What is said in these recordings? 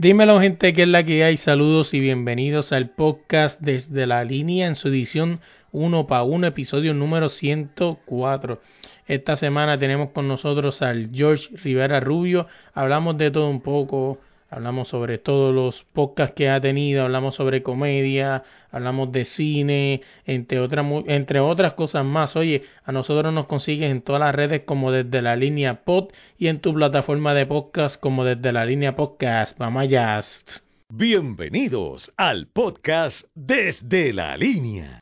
Dímelo gente, que es la que hay. Saludos y bienvenidos al podcast desde la línea en su edición 1 para 1, episodio número 104. Esta semana tenemos con nosotros al George Rivera Rubio. Hablamos de todo un poco hablamos sobre todos los podcasts que ha tenido, hablamos sobre comedia, hablamos de cine, entre, otras entre otras cosas más. Oye, a nosotros nos consigues en todas las redes como desde la línea pod y en tu plataforma de podcast como desde la línea podcast. Vamos allá. Bienvenidos al podcast desde la línea.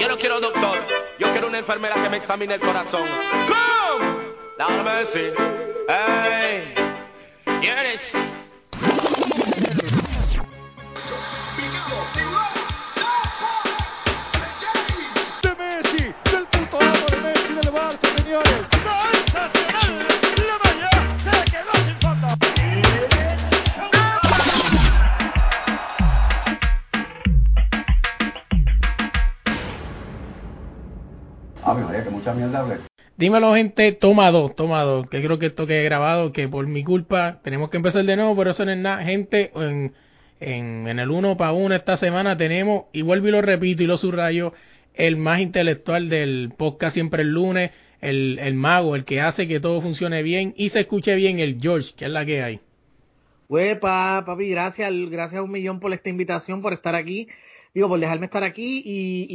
Yo no quiero doctor, yo quiero una enfermera que me examine el corazón. ¡Come! Dame decir. Hey, de Messi, del puto amo de Messi del Barça, señores. Ah, mi María, que mucha mierda hablé. Dímelo gente, toma dos, toma dos, que creo que esto quede grabado, que por mi culpa tenemos que empezar de nuevo, pero eso no es nada. Gente, en, en, en el uno para uno esta semana tenemos, y vuelvo y lo repito y lo subrayo, el más intelectual del podcast siempre el lunes, el, el mago, el que hace que todo funcione bien y se escuche bien, el George, que es la que hay. Huepa, papi, gracias, gracias un millón por esta invitación, por estar aquí, digo, por dejarme estar aquí y,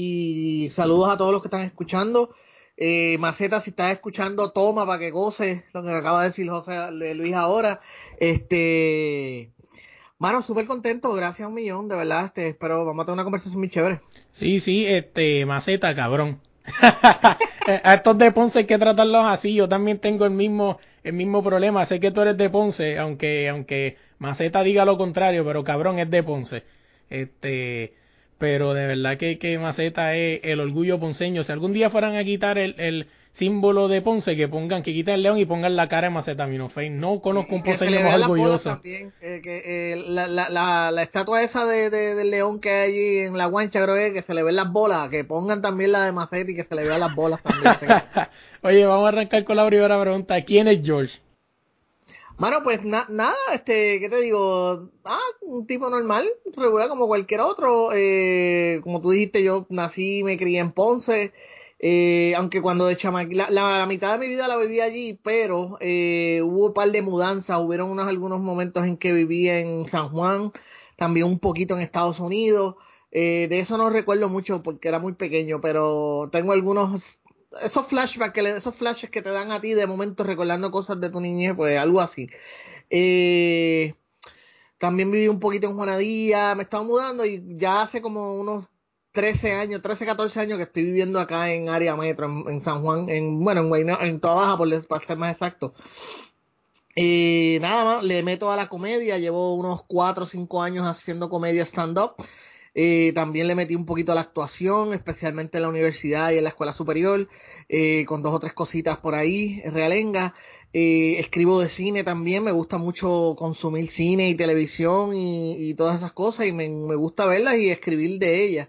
y saludos a todos los que están escuchando. Eh, Maceta, si estás escuchando, toma para que goces lo que acaba de decir José Luis ahora. Este, mano, súper contento, gracias un millón, de verdad. Este, espero, vamos a tener una conversación muy chévere. Sí, sí, este, maceta, cabrón. a estos de Ponce hay que tratarlos así. Yo también tengo el mismo, el mismo problema. Sé que tú eres de Ponce, aunque, aunque Maceta diga lo contrario, pero cabrón es de Ponce. Este, pero de verdad que, que Maceta es el orgullo ponceño. Si algún día fueran a quitar el, el símbolo de Ponce, que pongan, que quiten el león y pongan la cara de Maceta Minofey. No conozco un ponceño más orgulloso. también, eh, que, eh, la, la, la, la estatua esa de, de- del león que hay allí en la guancha, creo que, que se le ven las bolas, que pongan también la de Maceta y que se le vean las bolas también. Oye, vamos a arrancar con la primera pregunta. ¿Quién es George? Mano, pues na- nada, este, ¿qué te digo? Ah, un tipo normal, regular como cualquier otro. Eh, como tú dijiste, yo nací, me crié en Ponce. Eh, aunque cuando de chama la, la, la mitad de mi vida la viví allí, pero eh, hubo un par de mudanzas, hubieron unos algunos momentos en que viví en San Juan, también un poquito en Estados Unidos. Eh, de eso no recuerdo mucho porque era muy pequeño, pero tengo algunos esos flashbacks que le- esos flashes que te dan a ti de momento recordando cosas de tu niñez, pues algo así. Eh, también viví un poquito en Juanadía, me estaba mudando y ya hace como unos 13 años, 13, 14 años que estoy viviendo acá en área metro, en, San Juan, en, bueno, en Guaynabo, en Toa Baja, por para ser más exacto. Eh, nada más, le meto a la comedia, llevo unos 4 o 5 años haciendo comedia stand-up. Eh, también le metí un poquito a la actuación, especialmente en la universidad y en la escuela superior, eh, con dos o tres cositas por ahí, en realenga. Eh, escribo de cine también, me gusta mucho consumir cine y televisión y, todas esas cosas y me, me gusta verlas y escribir de ellas.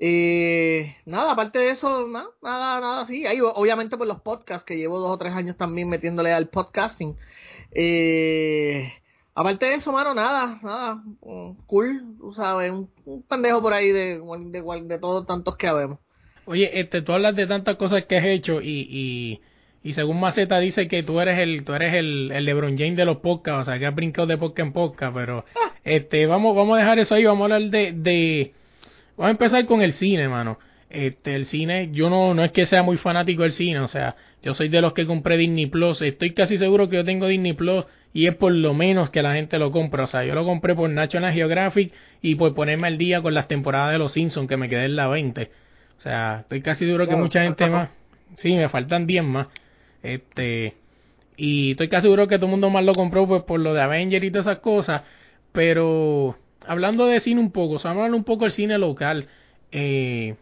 Eh, nada, aparte de eso, na- nada, nada así. Ahí, obviamente por los podcasts, que llevo dos o tres años también metiéndole al podcasting. Eh, aparte de eso, mano, nada, nada. mm, Cool, tú sabes, un, un pendejo por ahí de, de, de, de todos tantos que habemos. Oye, este, tú hablas de tantas cosas que has hecho y, y, y según Maceta dice que tú eres el, tú eres el, el LeBron James de los podcasts, o sea, que has brincado de podcast en podcast, pero este, vamos, vamos a dejar eso ahí, vamos a hablar de, de, vamos a empezar con el cine, mano. Este, el cine, yo no, no es que sea muy fanático del cine, o sea, yo soy de los que compré Disney Plus, estoy casi seguro que yo tengo Disney Plus y es por lo menos que la gente lo compra, o sea, yo lo compré por National Geographic y por ponerme al día con las temporadas de Los Simpsons que me quedé en la 20. O sea, estoy casi seguro que mucha gente más. Sí, me faltan 10 más. Este. Y estoy casi seguro que todo el mundo más lo compró pues por lo de Avenger y todas esas cosas. Pero hablando de cine un poco, o sea, hablando un poco del cine local, eh,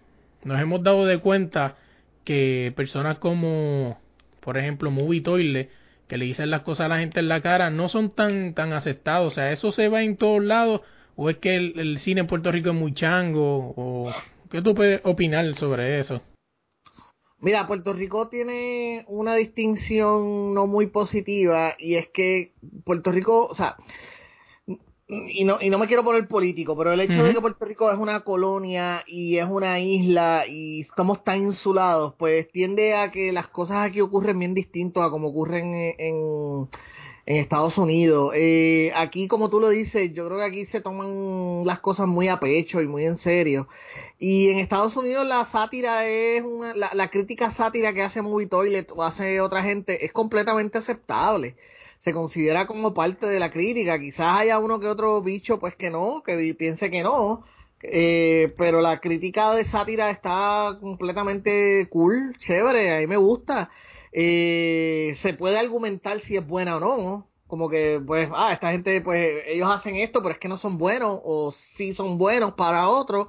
nos hemos dado de cuenta que personas como, por ejemplo, Movie Toilet, que le dicen las cosas a la gente en la cara, no son tan, tan aceptados. O sea, eso se va en todos lados. ¿O es que el, el cine en Puerto Rico es muy chango? ¿O qué tú puedes opinar sobre eso? Mira, Puerto Rico tiene una distinción no muy positiva y es que Puerto Rico, o sea, y no, y no me quiero poner político, pero el hecho de que Puerto Rico es una colonia y es una isla y estamos tan insulados, pues tiende a que las cosas aquí ocurren bien distinto a como ocurren en, en, en Estados Unidos. Eh, aquí, como tú lo dices, yo creo que aquí se toman las cosas muy a pecho y muy en serio. Y en Estados Unidos la sátira es una, la, la crítica sátira que hace Movie Toilet o hace otra gente es completamente aceptable se considera como parte de la crítica. Quizás haya uno que otro bicho, pues que no, que piense que no, eh, pero la crítica de sátira está completamente cool, chévere, a mí me gusta. Eh, se puede argumentar si es buena o no. Como que, pues, ah, esta gente, pues, ellos hacen esto, pero es que no son buenos, o sí son buenos para otros.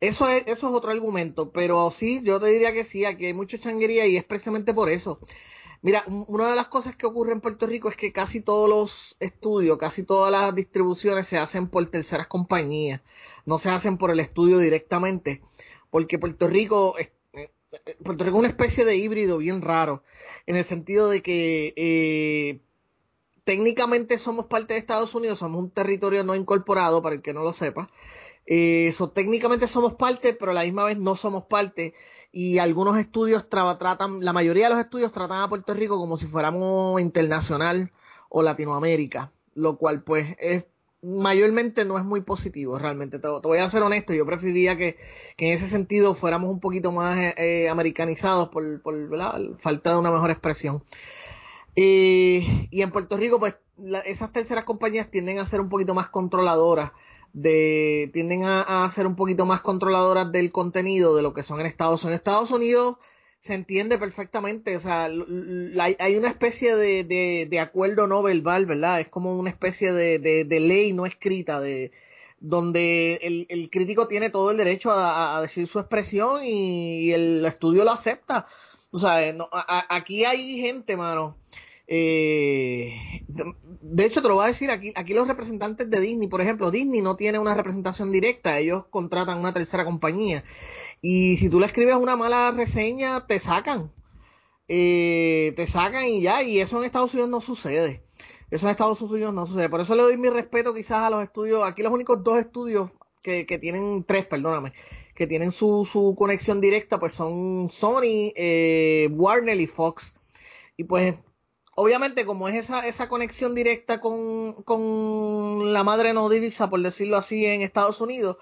Eso es, eso es otro argumento, pero sí, yo te diría que sí, aquí hay mucha changuería y es precisamente por eso. Mira, un- una de las cosas que ocurre en Puerto Rico es que casi todos los estudios, casi todas las distribuciones se hacen por terceras compañías, no se hacen por el estudio directamente, porque Puerto Rico es, eh, eh, Puerto Rico es una especie de híbrido bien raro, en el sentido de que eh, técnicamente somos parte de Estados Unidos, somos un territorio no incorporado, para el que no lo sepa. Eh, so, técnicamente somos parte, pero a la misma vez no somos parte. Y algunos estudios tra- tratan, la mayoría de los estudios tratan a Puerto Rico como si fuéramos internacional o Latinoamérica, lo cual pues es mayormente no es muy positivo realmente. Te, voy a ser honesto, yo preferiría que, que en ese sentido fuéramos un poquito más eh, eh, americanizados por, por falta de una mejor expresión. Eh, y en Puerto Rico, pues la- esas terceras compañías tienden a ser un poquito más controladoras, de, tienden a, ser un poquito más controladoras del contenido de lo que son en Estados Unidos. Estados Unidos se entiende perfectamente, o sea, hay, una especie de, de, acuerdo no verbal, ¿verdad? Es como una especie de, de, ley no escrita, de donde el, el crítico tiene todo el derecho a, decir su expresión y, el estudio lo acepta. O sea, aquí hay gente, mano. Eh, de, hecho, te lo voy a decir, aquí, aquí los representantes de Disney, por ejemplo, Disney no tiene una representación directa, ellos contratan una tercera compañía. Y si tú le escribes una mala reseña, te sacan. Eh, te sacan y ya, y eso en Estados Unidos no sucede. Eso en Estados Unidos no sucede. Por eso le doy mi respeto quizás a los estudios. Aquí los únicos dos estudios que, que tienen, tres, perdóname, que tienen su, su conexión directa, pues son Sony, eh, Warner y Fox. Y pues, obviamente, como es esa, esa conexión directa con, con la madre nodriza, por decirlo así, en Estados Unidos,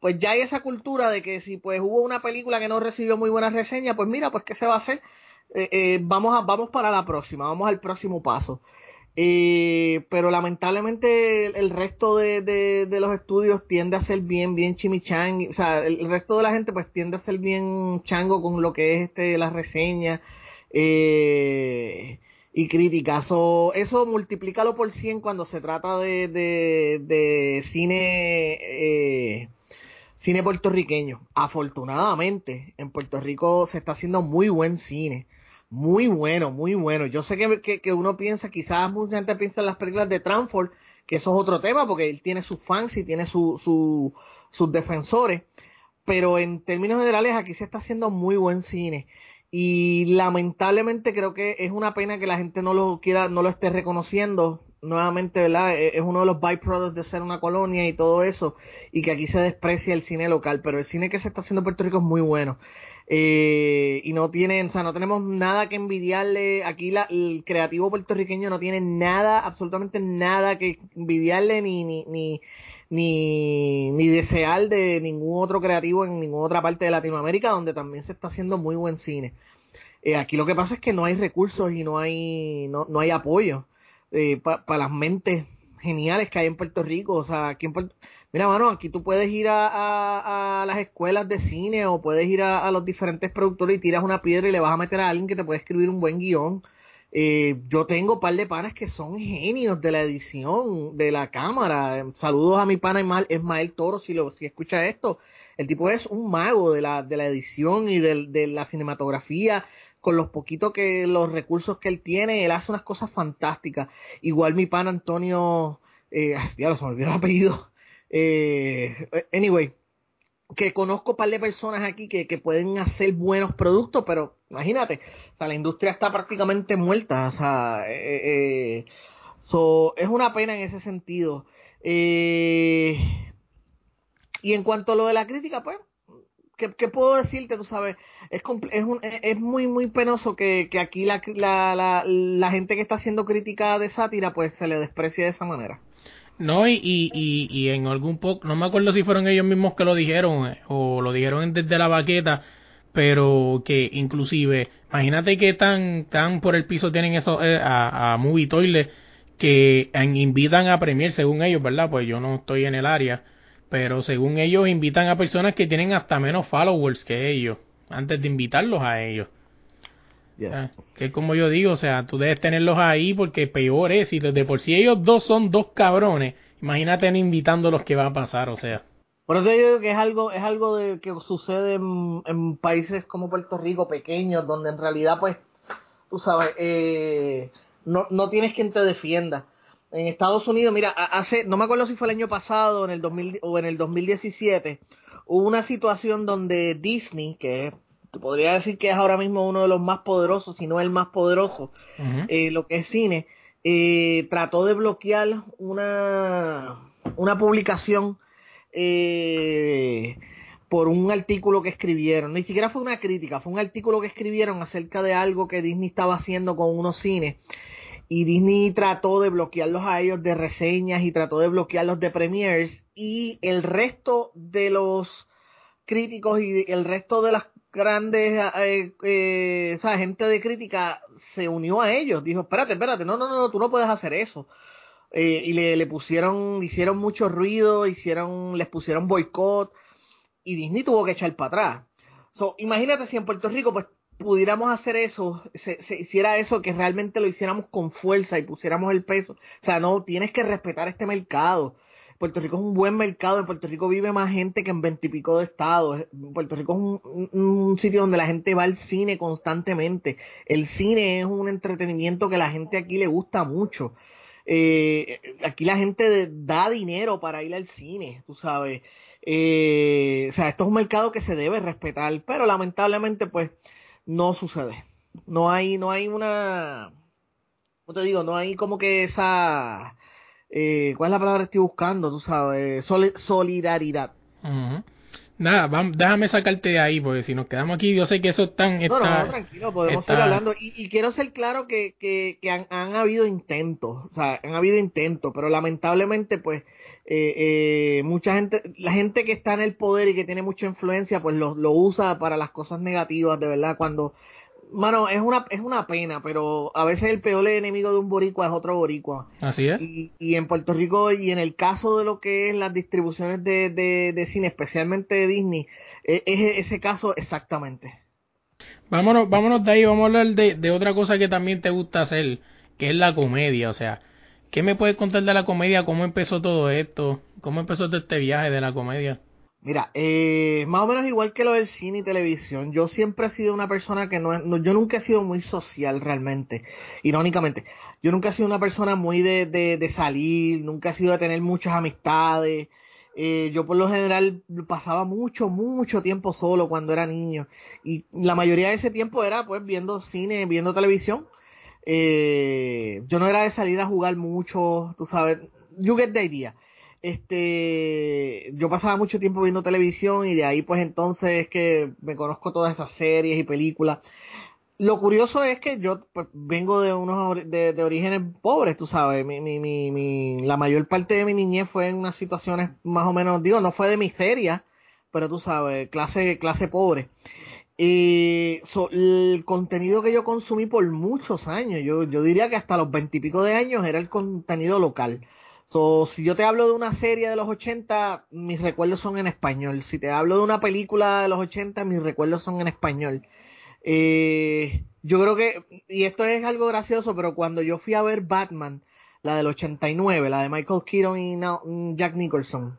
pues ya hay esa cultura de que si pues hubo una película que no recibió muy buena reseña, pues mira, pues qué se va a hacer. Eh, eh, vamos a, vamos para la próxima, vamos al próximo paso. Eh, pero lamentablemente el, resto de, de, los estudios tiende a ser bien, bien chimichang, o sea, el, el resto de la gente pues tiende a ser bien chango con lo que es este las reseñas eh, y críticas. So, eso multiplícalo por 100 cuando se trata de, de, cine eh, cine puertorriqueño. Afortunadamente, en Puerto Rico se está haciendo muy buen cine. Muy bueno, muy bueno. Yo sé que, que, que uno piensa, quizás mucha gente piensa en las películas de Transform, que eso es otro tema, porque él tiene sus fans y tiene su, su, sus defensores. Pero en términos generales, aquí se está haciendo muy buen cine. Y lamentablemente creo que es una pena que la gente no lo quiera, no lo esté reconociendo. Nuevamente, ¿verdad? E, Es uno de los byproducts de ser una colonia y todo eso. Y que aquí se desprecia el cine local. Pero el cine que se está haciendo en Puerto Rico es muy bueno. Eh, y no tienen, o sea, no tenemos nada que envidiarle. Aquí la, el creativo puertorriqueño no tiene nada, absolutamente nada que envidiarle ni, ni, ni, ni, ni desear de ningún otro creativo en ninguna otra parte de Latinoamérica donde también se está haciendo muy buen cine. Eh, aquí lo que pasa es que no hay recursos y no hay, no, no hay apoyo eh, para pa las mentes geniales que hay en Puerto Rico. O sea, aquí en Puerto... Mira, mano, aquí tú puedes ir a, a, las escuelas de cine o puedes ir a, a, los diferentes productores y tiras una piedra y le vas a meter a alguien que te puede escribir un buen guion. Eh, yo tengo un par de panas que son genios de la edición, de la cámara. Saludos a mi pana Ismael Toro, si, lo, si escucha esto. El tipo es un mago de la, de la edición y de, de la cinematografía con los poquitos que los recursos que él tiene, él hace unas cosas fantásticas. Igual mi pan Antonio, eh, ya se me olvidó el apellido. Eh, anyway, que conozco un par de personas aquí que, que pueden hacer buenos productos, pero imagínate, o sea, la industria está prácticamente muerta, o sea, eh, eh, so, es una pena en ese sentido. Eh, y en cuanto a lo de la crítica, pues, ¿qué, qué puedo decirte? Tú sabes, es, es, un, es muy, muy penoso que, que aquí la, la, la, la gente que está haciendo crítica de sátira, pues se le desprecie de esa manera. No, y, y, y, en algún poco, no me acuerdo si fueron ellos mismos que lo dijeron eh, o lo dijeron desde la baqueta, pero que inclusive, imagínate que tan, tan por el piso tienen eso eh, a, a Movie Toilet que invitan a premier según ellos, ¿verdad? Pues yo no estoy en el área, pero según ellos invitan a personas que tienen hasta menos followers que ellos, antes de invitarlos a ellos. Ah, que como yo digo, o sea, tú debes tenerlos ahí porque peor es, si de por sí ellos dos son dos cabrones, imagínate invitando los que va a pasar, o sea. Por eso yo digo que es algo, es algo de, que sucede en, países como Puerto Rico, pequeños, donde en realidad, pues, tú sabes, eh, no, no tienes quien te defienda. En Estados Unidos, mira, hace, no me acuerdo si fue el año pasado en el 2000, o en el 2017, hubo una situación donde Disney, que es podría decir que es ahora mismo uno de los más poderosos, si no el más poderoso, eh, lo que es cine, eh, trató de bloquear una, una publicación eh, por un artículo que escribieron. Ni siquiera fue una crítica, fue un artículo que escribieron acerca de algo que Disney estaba haciendo con unos cines. Y Disney trató de bloquearlos a ellos de reseñas y trató de bloquearlos de premiers. Y el resto de los críticos y el resto de las grandes, eh, eh, gente de crítica se unió a ellos. Dijo, espérate, espérate, no, no, no, tú no puedes hacer eso. Eh, y le, le, pusieron, hicieron mucho ruido, hicieron, les pusieron boicot y Disney tuvo que echar para atrás. So, imagínate si en Puerto Rico pues pudiéramos hacer eso, se, se, hiciera eso, que realmente lo hiciéramos con fuerza y pusiéramos el peso. O sea, no, tienes que respetar este mercado. Puerto Rico es un buen mercado, en Puerto Rico vive más gente que en veintipico de estados. Puerto Rico es un, un, sitio donde la gente va al cine constantemente. El cine es un entretenimiento que la gente aquí le gusta mucho. Eh, aquí la gente da dinero para ir al cine, tú sabes. Eh, o sea, esto es un mercado que se debe respetar, pero lamentablemente pues no sucede. No hay, no hay una, ¿cómo te digo? No hay como que esa eh, ¿cuál es la palabra que estoy buscando? Tú sabes, solidaridad. Nada, vamos, déjame sacarte de ahí, porque si nos quedamos aquí, yo sé que eso tan... Está, no, no, tranquilo, podemos seguir hablando. Y, quiero ser claro que, que, que han, han, habido intentos, o sea, han habido intentos, pero lamentablemente, pues, eh, eh, mucha gente, la gente que está en el poder y que tiene mucha influencia, pues lo, lo usa para las cosas negativas, de verdad, cuando Mano, es una, es una pena, pero a veces el peor enemigo de un boricua es otro boricua. Así es. Y, y en Puerto Rico, y en el caso de lo que es las distribuciones de, de, de cine, especialmente de Disney, e, es, ese caso exactamente. Vámonos, vámonos de ahí, vamos a hablar de, de otra cosa que también te gusta hacer, que es la comedia. O sea, ¿qué me puedes contar de la comedia? ¿Cómo empezó todo esto? ¿Cómo empezó todo este viaje de la comedia? Mira, eh, más o menos igual que lo del cine y televisión, yo siempre he sido una persona que no, yo nunca he sido muy social realmente, irónicamente. Yo nunca he sido una persona muy de, de, de salir, nunca he sido de tener muchas amistades. Eh, yo por lo general pasaba mucho, mucho tiempo solo cuando era niño. Y la mayoría de ese tiempo era pues viendo cine, viendo televisión. Eh, yo no era de salir a jugar mucho, tú sabes, you get the idea este yo pasaba mucho tiempo viendo televisión y de ahí pues entonces es que me conozco todas esas series y películas. Lo curioso es que yo pues, vengo de unos de, de, orígenes pobres tú sabes. Mi, mi, mi, mi, la mayor parte de mi niñez fue en unas situaciones más o menos digo no fue de miseria pero tú sabes clase clase pobre. Y el contenido que yo consumí por muchos años yo yo diría que hasta los veintipico de años era el contenido local So, si yo te hablo de una serie de los 80, mis recuerdos son en español. Si te hablo de una película de los 80, mis recuerdos son en español. Eh, yo creo que, y esto es algo gracioso, pero cuando yo fui a ver Batman, la del 89, la de Michael Keaton y Jack Nicholson,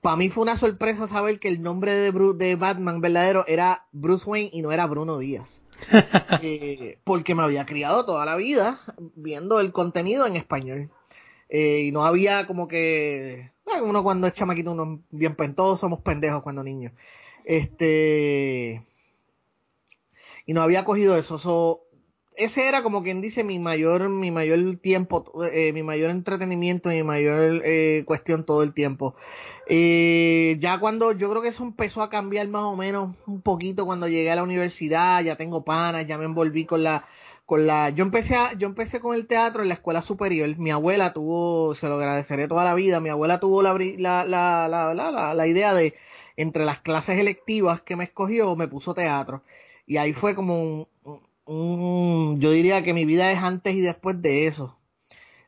para mí fue una sorpresa saber que el nombre de, de Batman verdadero era Bruce Wayne y no era Bruno Díaz. eh, porque me había criado toda la vida viendo el contenido en español. Eh, y no había como que uno cuando es chamaquito uno bien todos somos pendejos cuando niños. Este y no había cogido eso. Ese era como quien dice mi mayor mi mayor tiempo eh, mi mayor entretenimiento mi mayor eh, cuestión todo el tiempo. Eh, ya cuando yo creo que eso empezó a cambiar más o menos un poquito cuando llegué a la universidad ya tengo panas ya me envolví con la con la yo empecé a, yo empecé con el teatro en la escuela superior. Mi abuela tuvo se lo agradeceré toda la vida mi abuela tuvo la la, la, la, la, idea de entre las clases electivas que me escogió me puso teatro. Y ahí fue como un, un, yo diría que mi vida es antes y después de eso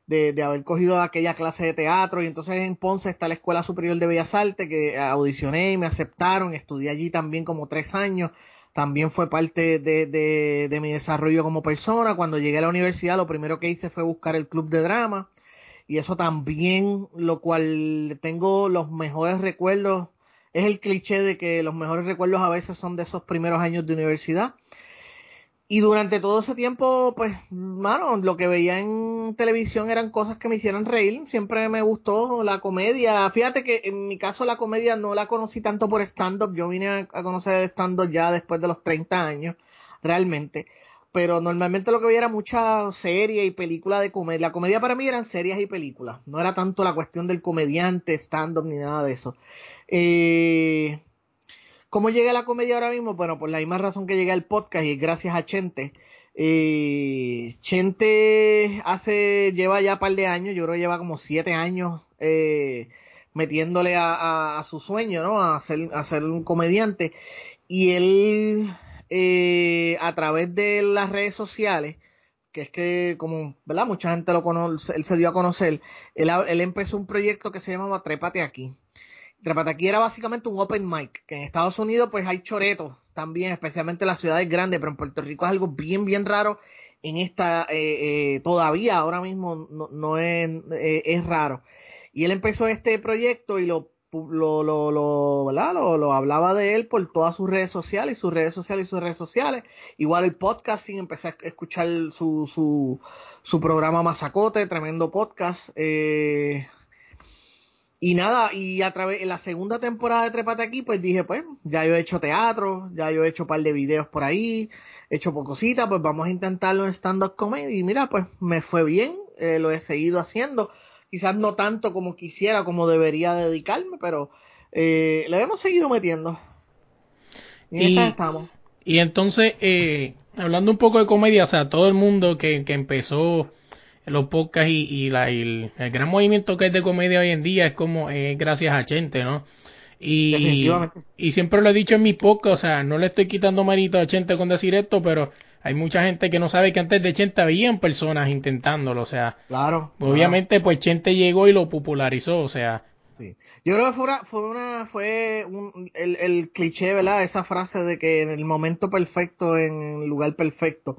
de, de, haber cogido aquella clase de teatro. Y entonces en Ponce está la Escuela Superior de Bellas Artes que audicioné y me aceptaron, estudié allí también como tres años también fue parte de, de, mi desarrollo como persona. Cuando llegué a la universidad, lo primero que hice fue buscar el club de drama. Y eso también, lo cual tengo los mejores recuerdos. Es el cliché de que los mejores recuerdos a veces son de esos primeros años de universidad. Y durante todo ese tiempo, pues, mano, lo que veía en televisión eran cosas que me hicieran reír. Siempre me gustó la comedia. Fíjate que en mi caso la comedia no la conocí tanto por stand-up. Yo vine a, conocer stand-up ya después de los 30 años, realmente. Pero normalmente lo que veía era mucha serie y película de comedia. La comedia para mí eran series y películas. No era tanto la cuestión del comediante, stand-up ni nada de eso. Eh, ¿Cómo llegué a la comedia ahora mismo? Bueno, por la misma razón que llegué al podcast y gracias a Chente. Eh, Chente hace, lleva ya un par de años, yo creo que lleva como siete años eh, metiéndole a, su sueño, ¿no? A ser, un comediante. Y él, eh, a través de las redes sociales, que es que como, ¿verdad? Mucha gente lo conoce, él se dio a conocer, él, él empezó un proyecto que se llamaba Trépate aquí Trepataquí era básicamente un open mic, que en Estados Unidos pues hay choretos también, especialmente en las ciudades grandes, pero en Puerto Rico es algo bien, bien raro. En esta, eh, eh, todavía, ahora mismo no, no es, eh, es raro. Y él empezó este proyecto y lo lo, lo, lo, hablaba de él por todas sus redes sociales, sus redes sociales y sus redes sociales. Igual el podcasting, empecé a escuchar su, su, su programa Mazacote, tremendo podcast. Eh, y nada, y a través, en la segunda temporada de Trepate aquí, pues dije, pues, ya yo he hecho teatro, ya yo he hecho un par de videos por ahí, he hecho cositas, pues vamos a intentarlo en stand-up comedy. Y mira, pues me fue bien, eh, lo he seguido haciendo. Quizás no tanto como quisiera, como debería dedicarme, pero eh, le hemos seguido metiendo. Y, estamos. Y entonces, eh, hablando un poco de comedia, o sea, todo el mundo que, que empezó los podcasts y, la, el, gran movimiento que es de comedia hoy en día es como es gracias a Chente, ¿no? Y, y siempre lo he dicho en mi podcast, o sea, no le estoy quitando mérito a Chente con decir esto, pero hay mucha gente que no sabe que antes de Chente habían personas intentándolo, o sea, claro, obviamente pues Chente llegó y lo popularizó, o sea, Sí. Yo creo que fue una, fue una, fue un, el, el cliché, ¿verdad? Esa frase de que en el momento perfecto, en el lugar perfecto.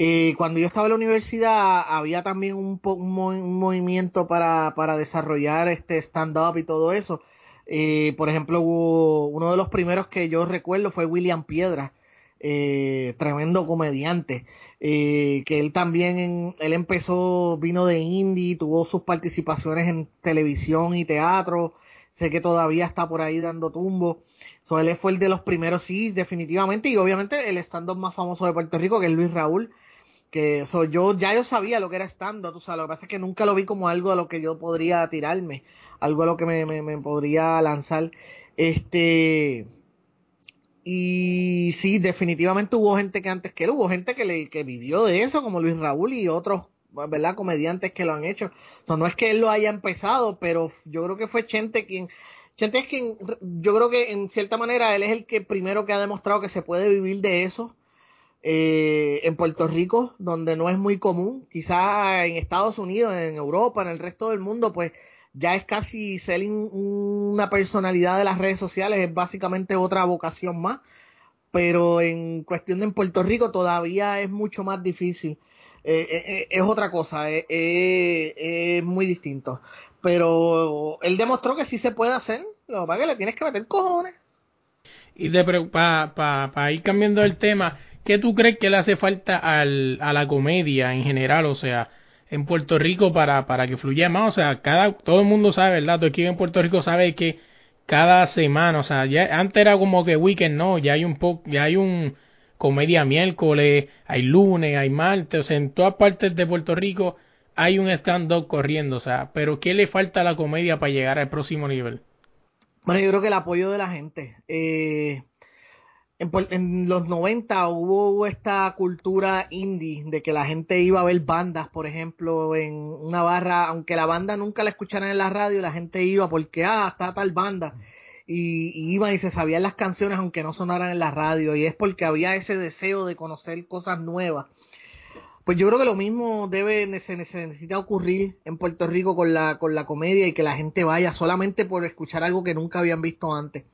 Eh, cuando yo estaba en la universidad había también un, un, movimiento para, desarrollar este stand-up y todo eso. Eh, por ejemplo, uno de los primeros que yo recuerdo fue William Piedra, eh, tremendo comediante, que él también, él empezó, vino de indie, tuvo sus participaciones en televisión y teatro, sé que todavía está por ahí dando tumbo. So, él fue el de los primeros, sí, definitivamente, y obviamente el stand-up más famoso de Puerto Rico, que es Luis Raúl, que eso yo ya yo sabía lo que era estando, tú sabes, lo que pasa es que nunca lo vi como algo a lo que yo podría tirarme, algo a lo que me, me, podría lanzar. Este y sí, definitivamente hubo gente que antes que él, hubo gente que le que vivió de eso, como Luis Raúl y otros, ¿verdad? comediantes que lo han hecho. O no es que él lo haya empezado, pero yo creo que fue Chente quien Chente es quien yo creo que en cierta manera él es el que primero que ha demostrado que se puede vivir de eso eh, en Puerto Rico, donde no es muy común, quizás en Estados Unidos, en Europa, en el resto del mundo, pues ya es casi ser una personalidad de las redes sociales, es básicamente otra vocación más. pero en cuestión de en Puerto Rico todavía es mucho más difícil. Eh, eh, es otra cosa, es muy distinto. Pero él demostró que sí se puede hacer, lo que pasa que le tienes que meter cojones. Y para pa, pa ir cambiando el tema, ¿qué tú crees que le hace falta al, a la comedia en general? O sea, en Puerto Rico para, para que fluya más. O sea, cada, todo el mundo sabe, ¿verdad? Tú aquí en Puerto Rico sabe que cada semana, o sea, ya antes era como que weekend, no, ya hay un poco, ya hay un comedia miércoles, hay lunes, hay martes, o sea, en todas partes de Puerto Rico hay un stand-up corriendo, o sea, pero ¿qué le falta a la comedia para llegar al próximo nivel? Bueno, yo creo que el apoyo de la gente. Eh, en, en, los 90 hubo esta cultura indie de que la gente iba a ver bandas, por ejemplo, en una barra, aunque la banda nunca la escucharan en la radio, la gente iba porque, ah, está tal banda. Y, y iban y se sabían las canciones aunque no sonaran en la radio. Y es porque había ese deseo de conocer cosas nuevas. Pues yo creo que lo mismo debe se necesita ocurrir en Puerto Rico con la con la comedia y que la gente vaya solamente por escuchar algo que nunca habían visto antes.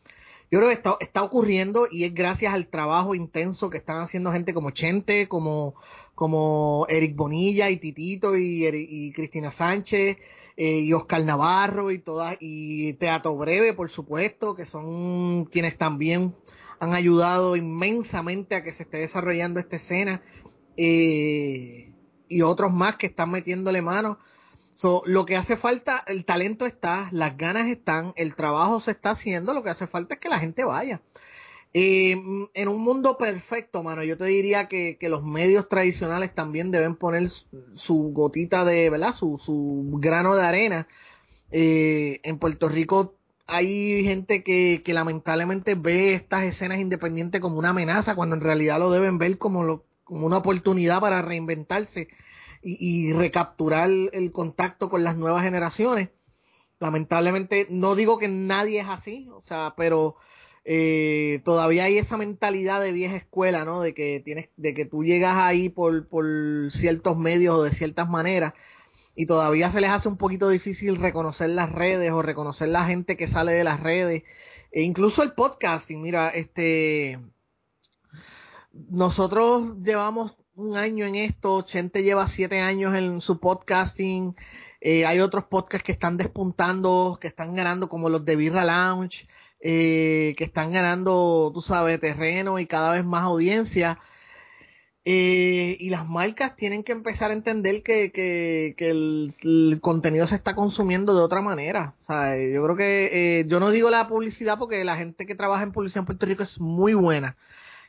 Yo creo que está, está ocurriendo y es gracias al trabajo intenso que están haciendo gente como Chente, como, como Eric Bonilla y Titito y, y Cristina Sánchez eh, y Oscar Navarro y todas, y Teatro Breve, por supuesto, que son quienes también han ayudado inmensamente a que se esté desarrollando esta escena. Eh, y otros más que están metiéndole mano. So, lo que hace falta, el talento está, las ganas están, el trabajo se está haciendo, lo que hace falta es que la gente vaya. Eh, en un mundo perfecto, mano, yo te diría que, que, los medios tradicionales también deben poner su gotita de, ¿verdad? Su, su grano de arena. Eh, en Puerto Rico hay gente que, que lamentablemente ve estas escenas independientes como una amenaza, cuando en realidad lo deben ver como, lo, como una oportunidad para reinventarse y, y recapturar el contacto con las nuevas generaciones. Lamentablemente, no digo que nadie es así, o sea, pero eh, todavía hay esa mentalidad de vieja escuela, ¿no? De que tienes, de que tú llegas ahí por, por ciertos medios o de ciertas maneras y todavía se les hace un poquito difícil reconocer las redes o reconocer la gente que sale de las redes e incluso el podcasting. Mira, este, nosotros llevamos un año en esto, Chente lleva siete años en su podcasting, eh, hay otros podcasts que están despuntando, que están ganando como los de Birra Lounge, eh, que están ganando, tú sabes, terreno y cada vez más audiencia. Eh, y las marcas tienen que empezar a entender que, que, que el, contenido se está consumiendo de otra manera. O sea, yo creo que eh, yo no digo la publicidad porque la gente que trabaja en publicidad en Puerto Rico es muy buena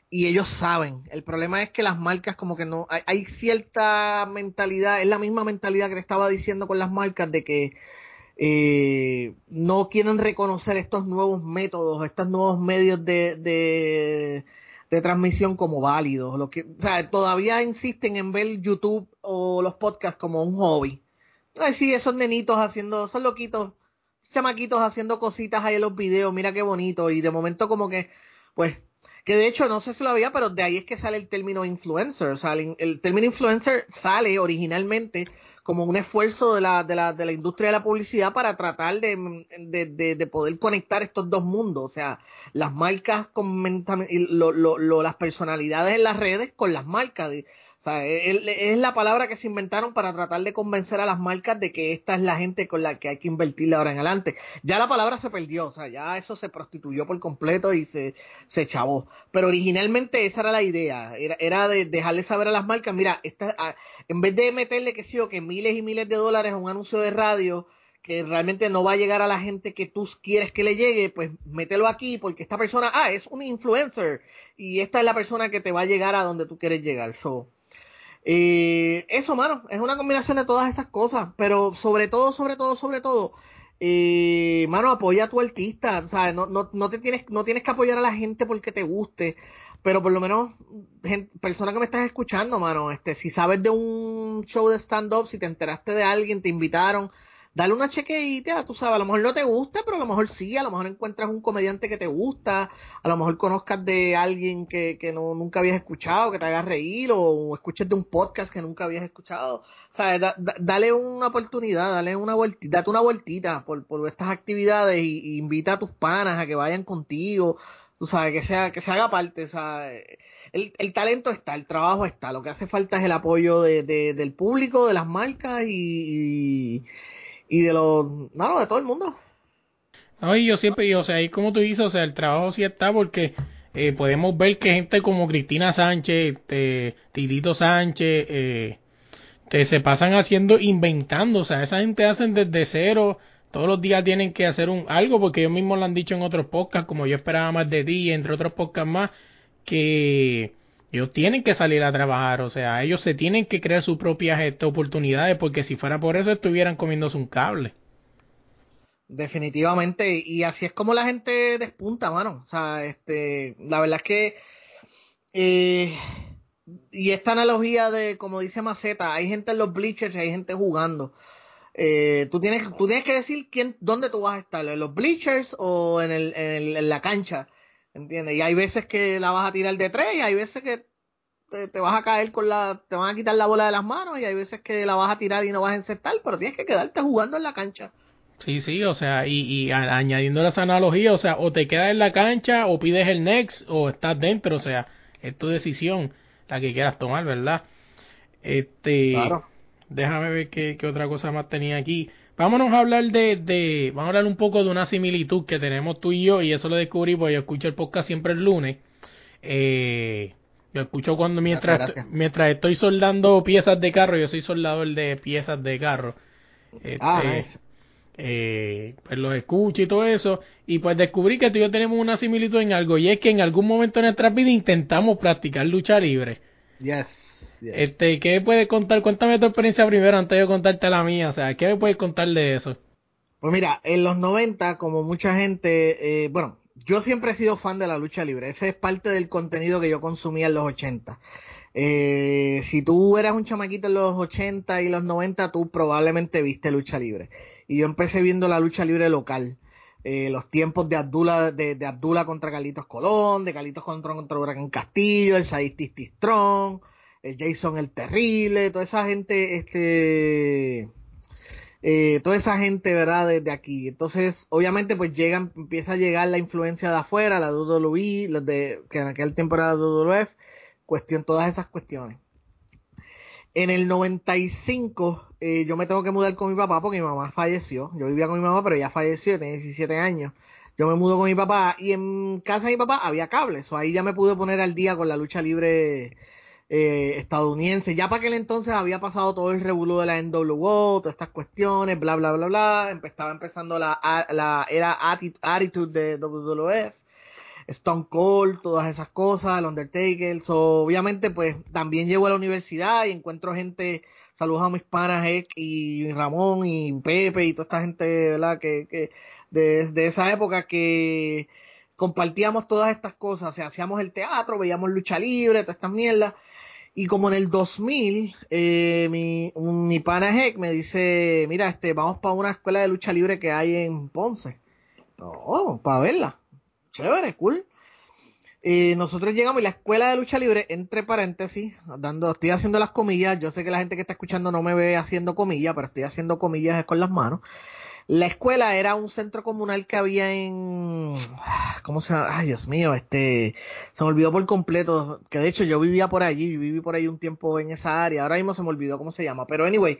y ellos saben. El problema es que las marcas como que no hay, cierta mentalidad, es la misma mentalidad que le estaba diciendo con las marcas de que eh, no quieren reconocer estos nuevos métodos, estos nuevos medios de, de, de transmisión como válidos. Lo que, o sea, todavía insisten en ver YouTube o los podcasts como un hobby. Ay, sí, esos nenitos haciendo, son loquitos, chamaquitos haciendo cositas ahí en los videos, mira qué bonito. Y de momento como que, pues, que de hecho no sé si lo había, pero de ahí es que sale el término influencer. El, término influencer sale originalmente como un esfuerzo de la, de la, de la industria de la publicidad para tratar de, de, de, de poder conectar estos dos mundos, o sea, las marcas con lo, lo, lo, las personalidades en las redes con las marcas. O sea, es, es, la palabra que se inventaron para tratar de convencer a las marcas de que esta es la gente con la que hay que invertir ahora en adelante. Ya la palabra se perdió, o sea, ya eso se prostituyó por completo y se, se chavó. Pero originalmente esa era la idea, era, era de dejarle saber a las marcas, mira, esta, en vez de meterle que sí o que miles y miles de dólares a un anuncio de radio que realmente no va a llegar a la gente que tú quieres que le llegue, pues mételo aquí porque esta persona, ah, es un influencer y esta es la persona que te va a llegar a donde tú quieres llegar. So, eh, eso, mano, es una combinación de todas esas cosas, pero sobre todo, sobre todo, sobre todo, eh, mano, apoya a tu artista, ¿sabes? No, no, no te tienes, no tienes que apoyar a la gente porque te guste, pero por lo menos, gente, persona que me estás escuchando, mano, este, si sabes de un show de stand-up, si te enteraste de alguien, te invitaron, dale una chequeita, tú sabes, a lo mejor no te gusta, pero a lo mejor sí, a lo mejor encuentras un comediante que te gusta, a lo mejor conozcas de alguien que, que no, nunca habías escuchado, que te haga reír, o escuches de un podcast que nunca habías escuchado, o sea, da, da, dale una oportunidad, dale una vueltita, date una vueltita por, por estas actividades y, invita a tus panas a que vayan contigo, tú sabes, que sea, que se haga parte, o sea, el, el talento está, el trabajo está, lo que hace falta es el apoyo de, de del público, de las marcas y, y de los, no, de todo el mundo. No, y yo siempre, y, o sea, ahí como tú dices, o sea, el trabajo sí está porque eh, podemos ver que gente como Cristina Sánchez, este, Titito Sánchez, eh, que se pasan haciendo, inventando, o sea, esa gente hacen desde cero, todos los días tienen que hacer un algo, porque ellos mismos lo han dicho en otros podcasts, como yo esperaba más de ti, entre otros podcasts más, que ellos tienen que salir a trabajar, o sea, ellos se tienen que crear sus propias este, oportunidades, porque si fuera por eso estuvieran comiéndose un cable. Definitivamente, y así es como la gente despunta, mano. O sea, este, la verdad es que, eh, y esta analogía de, como dice Maceta, hay gente en los bleachers y hay gente jugando. Eh, tú tienes, tú tienes que decir quién, dónde tú vas a estar, en los bleachers o en, el, en, en la cancha, ¿entiendes? Y hay veces que la vas a tirar de tres y hay veces que te, te, vas a caer con la, te van a quitar la bola de las manos y hay veces que la vas a tirar y no vas a insertar, pero tienes que quedarte jugando en la cancha. Sí, sí, o sea, y, y a, añadiendo esa analogía, o sea, o te quedas en la cancha o pides el next o estás dentro, o sea, es tu decisión la que quieras tomar, ¿verdad? Este, Claro. déjame ver qué, qué otra cosa más tenía aquí. Vámonos a hablar de, de, vamos a hablar un poco de una similitud que tenemos tú y yo, y eso lo descubrí porque yo escucho el podcast siempre el lunes. Eh, yo escucho cuando mientras, Gracias, gracias. mientras estoy soldando piezas de carro, yo soy soldador de piezas de carro. Este, Ah, nice. eh, pues los escucho y todo eso, y pues descubrí que tú y yo tenemos una similitud en algo, y es que en algún momento de nuestra vida intentamos practicar lucha libre. Yes. Este, ¿qué puedes contar? Cuéntame tu experiencia primero antes de contarte la mía, o sea, ¿qué me puedes contar de eso? Pues mira, en los 90, como mucha gente, eh, bueno, yo siempre he sido fan de la lucha libre. Ese es parte del contenido que yo consumía en los 80. Eh, si tú eras un chamaquito en los 80 y los 90, tú probablemente viste lucha libre. Y yo empecé viendo la lucha libre local. Eh, los tiempos de Abdullah, de, de Abdullah contra Carlitos Colón, de Carlitos contra, contra Huracán Castillo, el Sadistis Strong, el Jason el Terrible, toda esa gente, este, eh, toda esa gente, ¿verdad? Desde aquí. Entonces, obviamente, pues llegan, empieza a llegar la influencia de afuera, la WWE, los de, que en aquel tiempo era la cuestión, todas esas cuestiones. En el 95, eh, yo me tengo que mudar con mi papá porque mi mamá falleció. Yo vivía con mi mamá, pero ella falleció, tenía 17 años. Yo me mudo con mi papá y en casa de mi papá había cables. O ahí ya me pude poner al día con la lucha libre eh, estadounidense. Ya para aquel entonces había pasado todo el revuelo de la NWO, todas estas cuestiones, bla, bla, bla, bla. Estaba empezando la, la era atti- Attitude de WWF. Stone Cold, todas esas cosas, el Undertaker. Obviamente, pues también llego a la universidad y encuentro gente, saludos a mis panas, Ek y Ramón y Pepe y toda esta gente, ¿verdad? Que, que de, esa época que compartíamos todas estas cosas, hacíamos el teatro, veíamos lucha libre, todas estas mierdas. Y como en el 2000, eh, mi, mi pana Heck me dice, mira, este, vamos para una escuela de lucha libre que hay en Ponce. Oh, para verla. Chévere, cool. Eh, nosotros llegamos y la escuela de lucha libre, entre paréntesis, dando, estoy haciendo las comillas, yo sé que la gente que está escuchando no me ve haciendo comillas, pero estoy haciendo comillas con las manos. La escuela era un centro comunal que había en, ¿cómo se llama? Ay, Dios mío, este, se me olvidó por completo, que de hecho yo vivía por allí, viví por ahí un tiempo en esa área, ahora mismo se me olvidó cómo se llama, pero anyway,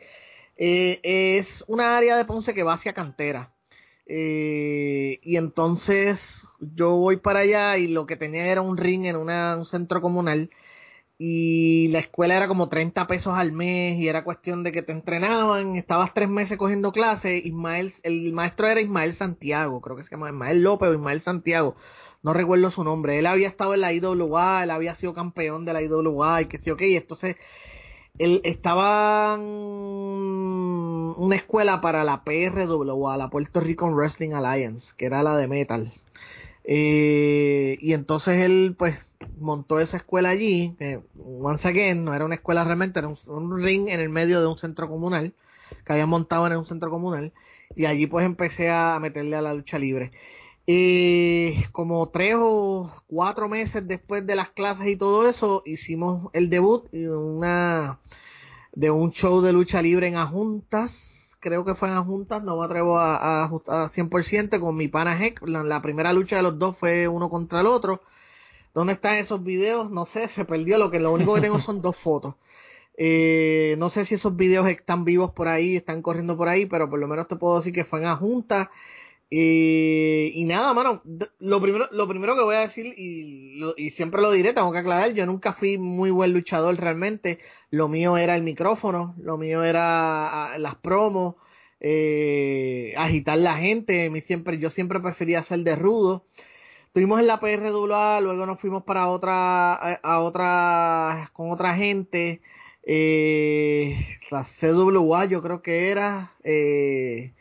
eh, es una área de Ponce que va hacia Cantera. Eh, y entonces yo voy para allá y lo que tenía era un ring en una, un centro comunal y la escuela era como 30 pesos al mes y era cuestión de que te entrenaban, estabas tres meses cogiendo clases, Ismael, el maestro era Ismael Santiago, creo que se llama Ismael López o Ismael Santiago, no recuerdo su nombre, él había estado en la IWA, él había sido campeón de la IWA y que sí, ok, entonces él estaba una escuela para la PRWA, la Puerto Rico Wrestling Alliance, que era la de metal. Eh, y entonces él pues montó esa escuela allí, once again no era una escuela realmente, era un, ring en el medio de un centro comunal, que habían montado en un centro comunal, y allí pues empecé a meterle a la lucha libre. Eh, como tres o cuatro meses después de las clases y todo eso, hicimos el debut una de un show de lucha libre en Ajuntas, creo que fue en juntas, no me atrevo a, a ajustar 100%, con mi pana Heck, la, primera lucha de los dos fue uno contra el otro. ¿Dónde están esos videos? No sé, se perdió, lo que lo único que tengo son dos fotos. Eh, no sé si esos videos están vivos por ahí, están corriendo por ahí, pero por lo menos te puedo decir que fue en juntas. Eh, y nada, mano, lo primero, lo primero que voy a decir, y, lo- y siempre lo diré, tengo que aclarar, yo nunca fui muy buen luchador realmente. Lo mío era el micrófono, lo mío era las promos, eh, agitar la gente. Mi siempre, yo siempre prefería ser de rudo. Estuvimos en la PRWA, luego nos fuimos para otra, a otra, con otra gente. Eh, la CWA yo creo que era, eh,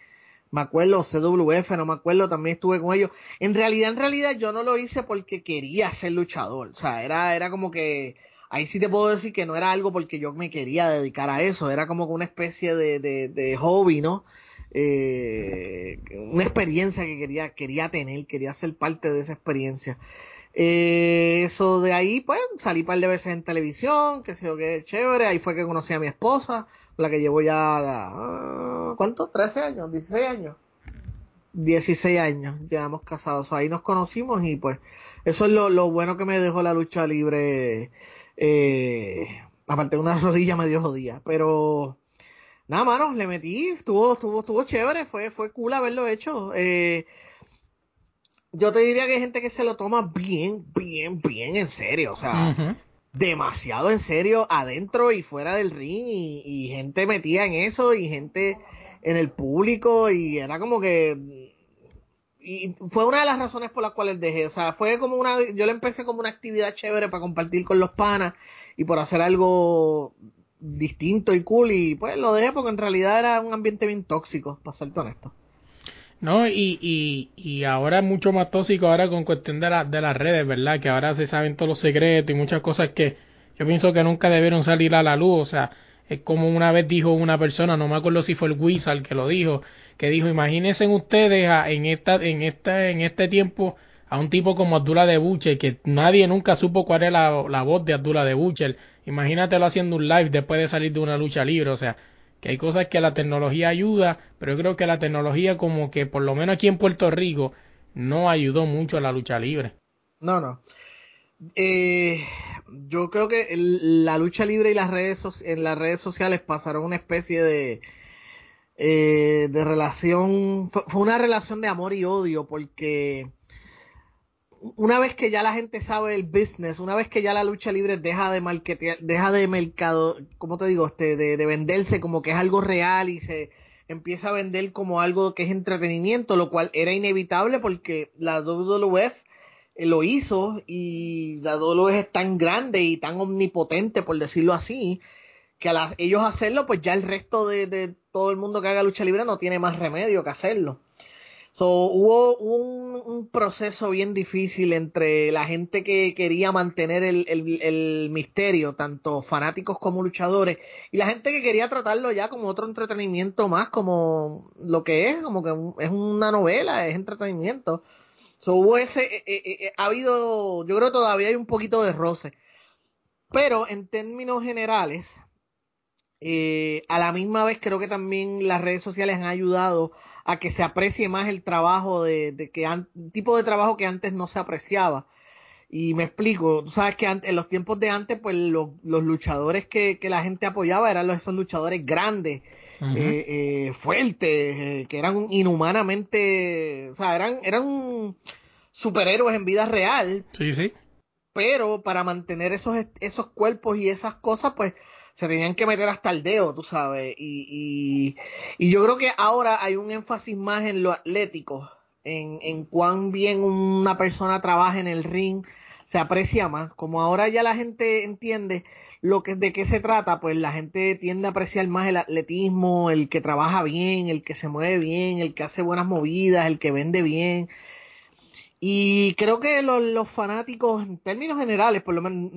me acuerdo, CWF, no me acuerdo, también estuve con ellos. En realidad, en realidad yo no lo hice porque quería ser luchador, o sea, era, era como que, ahí sí te puedo decir que no era algo porque yo me quería dedicar a eso, era como una especie de, de, de hobby, ¿no? Eh, una experiencia que quería, quería tener, quería ser parte de esa experiencia. Eh, eso de ahí, pues, salí un par de veces en televisión, que sé yo, que chévere, ahí fue que conocí a mi esposa, la que llevo ya, ah, ¿cuánto? ¿13 años? ¿16 años? 16 años, llevamos casados, ahí nos conocimos y pues, eso es lo, lo bueno que me dejó la lucha libre, eh, aparte de una rodilla medio jodida, pero, nada, mano, le metí, estuvo, estuvo, estuvo chévere, fue, fue cool haberlo hecho, eh, yo te diría que hay gente que se lo toma bien, bien, bien en serio, o sea. Demasiado en serio adentro y fuera del ring y, gente metida en eso y gente en el público y era como que y fue una de las razones por las cuales dejé, o sea, fue como una yo le empecé como una actividad chévere para compartir con los panas y por hacer algo distinto y cool y pues lo dejé porque en realidad era un ambiente bien tóxico, para serte honesto. No, y, y, y ahora mucho más tóxico ahora con cuestión de, la, de las redes, ¿verdad? Que ahora se saben todos los secretos y muchas cosas que yo pienso que nunca debieron salir a la luz. O sea, es como una vez dijo una persona, no me acuerdo si fue el Wizard que lo dijo, que dijo, imagínense ustedes a- en esta, en esta, en este tiempo a un tipo como Abdullah de Butcher, que nadie nunca supo cuál era la, la voz de Abdullah de Butcher. Imagínatelo haciendo un live después de salir de una lucha libre, o sea, que hay cosas que la tecnología ayuda, pero yo creo que la tecnología como que por lo menos aquí en Puerto Rico no ayudó mucho a la lucha libre. No, no. Eh, yo creo que la lucha libre y las redes en las redes sociales pasaron una especie de eh, de relación fue una relación de amor y odio porque una vez que ya la gente sabe el business, una vez que ya la lucha libre deja de marketear, deja de mercado, ¿cómo te digo? Este, de, de venderse como que es algo real y se empieza a vender como algo que es entretenimiento, lo cual era inevitable porque la WWF lo hizo y la WWF es tan grande y tan omnipotente, por decirlo así, que a ellos hacerlo, pues ya el resto de, de todo el mundo que haga lucha libre no tiene más remedio que hacerlo. So, hubo un, proceso bien difícil entre la gente que quería mantener el, el, el misterio, tanto fanáticos como luchadores, y la gente que quería tratarlo ya como otro entretenimiento más, como lo que es, como que es una novela, es entretenimiento. So, hubo ese, eh, ha habido, yo creo todavía hay un poquito de roce. Pero en términos generales, eh, a la misma vez creo que también las redes sociales han ayudado a que se aprecie más el trabajo de, de que an- un tipo de trabajo que antes no se apreciaba. Y me explico, tú sabes que en los tiempos de antes, pues los, los luchadores que, que la gente apoyaba eran los, esos luchadores grandes, eh, eh, fuertes, eh, que eran inhumanamente, o sea, eran, eran superhéroes en vida real, Sí, sí. pero para mantener esos, esos cuerpos y esas cosas, pues se tenían que meter hasta el dedo, tú sabes. Y, y, y yo creo que ahora hay un énfasis más en lo atlético, en, en cuán bien una persona trabaja en el ring, se aprecia más. Como ahora ya la gente entiende lo que de qué se trata, pues la gente tiende a apreciar más el atletismo, el que trabaja bien, el que se mueve bien, el que hace buenas movidas, el que vende bien. Y creo que los, fanáticos, en términos generales, por lo menos,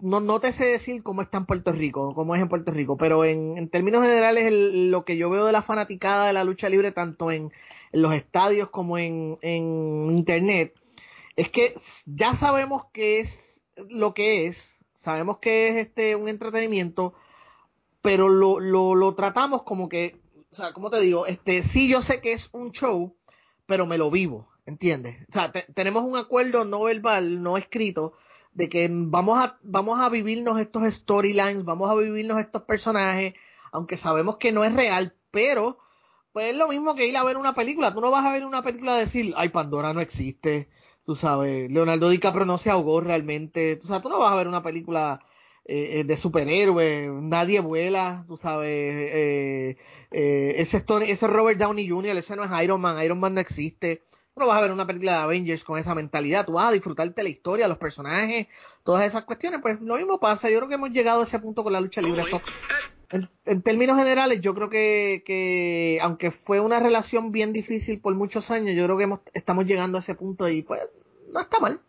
no, no te sé decir cómo está en Puerto Rico, cómo es en Puerto Rico, pero en, términos generales, el- lo que yo veo de la fanaticada de la lucha libre, tanto en, los estadios como en, internet, es que ya sabemos que es lo que es, sabemos que es este un entretenimiento, pero lo, lo, lo tratamos como que sea, ¿cómo te digo? Este, sí, yo sé que es un show, pero me lo vivo, ¿entiendes? O sea, tenemos un acuerdo no verbal, no escrito, de que vamos a, vamos a vivirnos estos storylines, vamos a vivirnos estos personajes, aunque sabemos que no es real, pero pues es lo mismo que ir a ver una película. Tú no vas a ver una película a decir, ay, Pandora no existe, tú sabes, Leonardo DiCaprio no se ahogó realmente, o sea, tú no vas a ver una película eh, de superhéroes, nadie vuela, tú sabes, eh, eh, ese, ese Robert Downey Jr., ese no es Iron Man, Iron Man no existe. No vas a ver una película de Avengers con esa mentalidad, tú vas a disfrutarte la historia, los personajes, todas esas cuestiones, pues lo mismo pasa, yo creo que hemos llegado a ese punto con la lucha libre. en, términos generales, yo creo que, que, aunque fue una relación bien difícil por muchos años, yo creo que hemos, estamos llegando a ese punto y pues no está mal.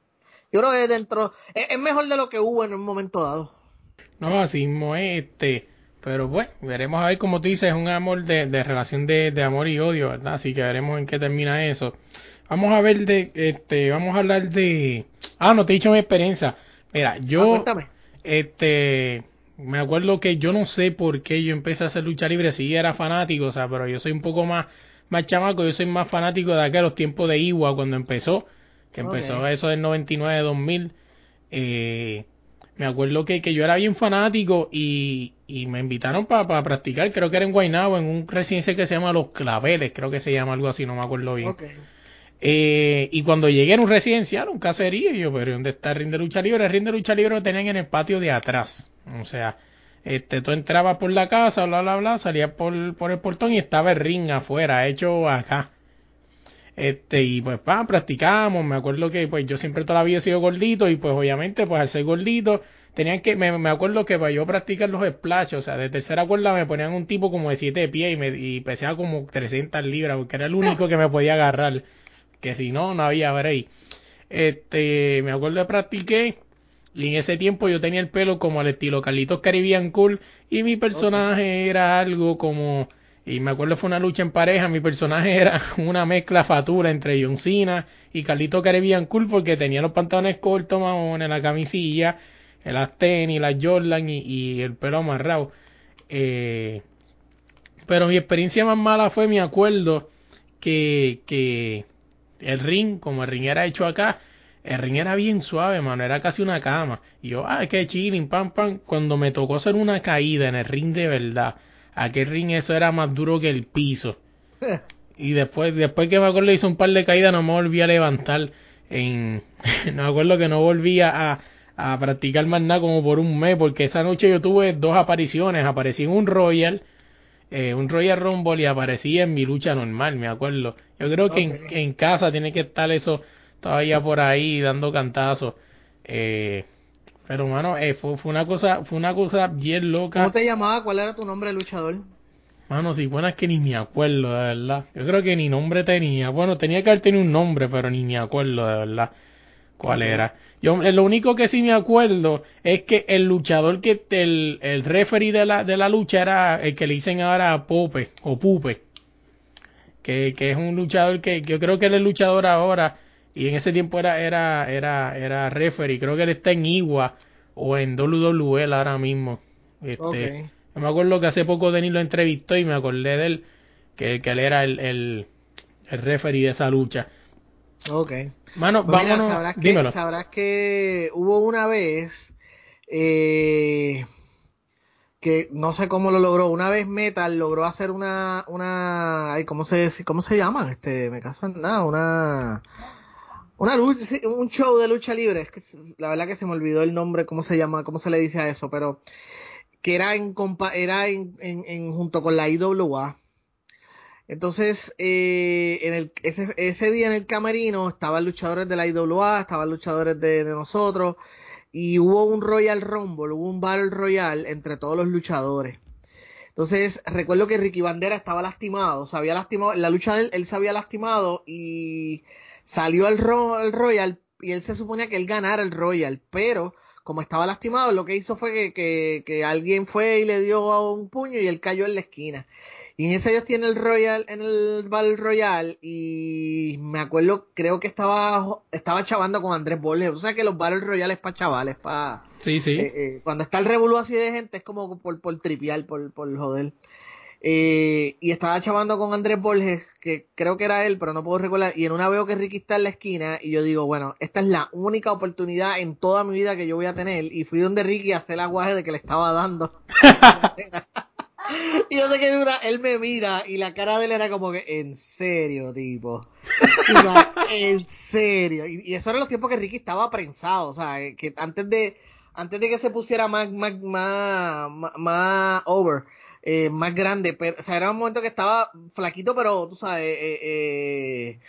Yo creo que dentro, es, mejor de lo que hubo en un momento dado. No, así mismo este. Pero bueno, veremos a ver, como tú dices, es un amor de, de relación de, de, amor y odio, ¿verdad? Así que veremos en qué termina eso. Vamos a ver de, este, vamos a hablar de... Ah, no te he dicho mi experiencia. Mira, yo... Ah, este, me acuerdo que yo no sé por qué yo empecé a hacer lucha libre, sí era fanático, o sea, pero yo soy un poco más, más chamaco, yo soy más fanático de aquellos tiempos de Iwa cuando empezó, que empezó eso del 99-2000. Eh, me acuerdo que, que yo era bien fanático y, y me invitaron para practicar, creo que era en Guaynabo, en un residencia que se llama Los Claveles, creo que se llama algo así, no me acuerdo bien. Eh, y cuando llegué a un residencial, un caserío, yo, pero ¿dónde está el ring de lucha libre? El ring de lucha libre lo tenían en el patio de atrás. O sea, este, tú entrabas por la casa, bla, bla, bla, salías por, por el portón y estaba el ring afuera, hecho acá. Este, y pues, pa, practicamos. Me acuerdo que, pues, yo siempre toda la he sido gordito y, pues, obviamente, pues, al ser gordito, tenían que, me, me acuerdo que para yo practicar los splashes, o sea, de tercera cuerda me ponían un tipo como de 7 pies y, me, y pesaba como 300 libras, porque era el único que me podía agarrar que si no, no había break. Este, me acuerdo que practiqué y en ese tiempo yo tenía el pelo como al estilo Carlitos Caribbean Cool y mi personaje era algo como y me acuerdo fue una lucha en pareja, mi personaje era una mezcla fatura entre John Cena y Carlitos Caribbean Cool porque tenía los pantalones cortos, en la camisilla, las tenis, las Jordan y, y el pelo amarrado. Eh, pero mi experiencia más mala fue, me acuerdo, que, que el ring, como el ring era hecho acá, el ring era bien suave, mano, era casi una cama. Y yo, ah, qué chilling, pam, pam. Cuando me tocó hacer una caída en el ring de verdad, aquel ring eso era más duro que el piso. y después, después que me acuerdo hice un par de caídas, no me volví a levantar. En, no me acuerdo que no volví a, a practicar más nada como por un mes, porque esa noche yo tuve dos apariciones. Aparecí en un Royal eh, un Royal Rumble y aparecía en mi lucha normal, me acuerdo. Yo creo que en, casa tiene que estar eso todavía por ahí dando cantazos. Eh, pero mano, eh, fue, fue, una cosa, fue una cosa bien loca. ¿Cómo te llamaba? ¿Cuál era tu nombre de luchador? Mano, si buenas que ni me acuerdo, de verdad. Yo creo que ni nombre tenía. Bueno, tenía que haber tenido un nombre, pero ni me acuerdo, de verdad, cuál era. Yo, eh, lo único que sí me acuerdo es que el luchador que el, el referee de la, de la lucha era el que le dicen ahora Pope o Pupe. Que, que es un luchador que, yo creo que él es luchador ahora y en ese tiempo era era era era referee. Creo que él está en Igua o en WWE ahora mismo. Este, me acuerdo que hace poco Denis lo entrevistó y me acordé de él que, que él era el, el, el referee de esa lucha. Ok. Mano, pues vámonos. sabrás, que, sabrás que hubo una vez eh, que no sé cómo lo logró. Una vez Metal logró hacer una, una, ay, ¿cómo se, cómo se llaman? Este, me casan nada, una, una lucha, un show de lucha libre. Es que la verdad que se me olvidó el nombre, cómo se llama, cómo se le dice a eso, pero que era en, era en, en, junto con la IWA entonces, eh, en el, ese, ese, día en el camerino estaban luchadores de la IWA, estaban luchadores de, nosotros, y hubo un Royal Rumble, hubo un Battle Royal entre todos los luchadores. Entonces, recuerdo que Ricky Bandera estaba lastimado, se había lastimado, en la lucha de él, él se había lastimado y salió al, Royal y él se suponía que él ganara el Royal, pero como estaba lastimado, lo que hizo fue que, que, que alguien fue y le dio un puño y él cayó en la esquina. Y en ese ellos tienen el Royal, en el Battle Royal, y me acuerdo, creo que estaba estaba chavando con Andrés Borges. O sea que los Battle Royales para chavales, para... Sí, sí. Eh, eh, cuando está el revolú así de gente es como por, por tripial, por, por joder. Eh, y estaba chavando con Andrés Borges, que creo que era él, pero no puedo recordar. Y en una veo que Ricky está en la esquina y yo digo, bueno, esta es la única oportunidad en toda mi vida que yo voy a tener. Y fui donde Ricky a hacer el aguaje de que le estaba dando. y yo sé que una, él me mira y la cara de él era como que, en serio, tipo. en serio. Y, y eso era los tiempos que Ricky estaba prensado, o sea, eh, que antes de antes de que se pusiera más, más, más, más, más over, eh, más grande, pero, o sea, era un momento que estaba flaquito, pero tú sabes, eh, eh,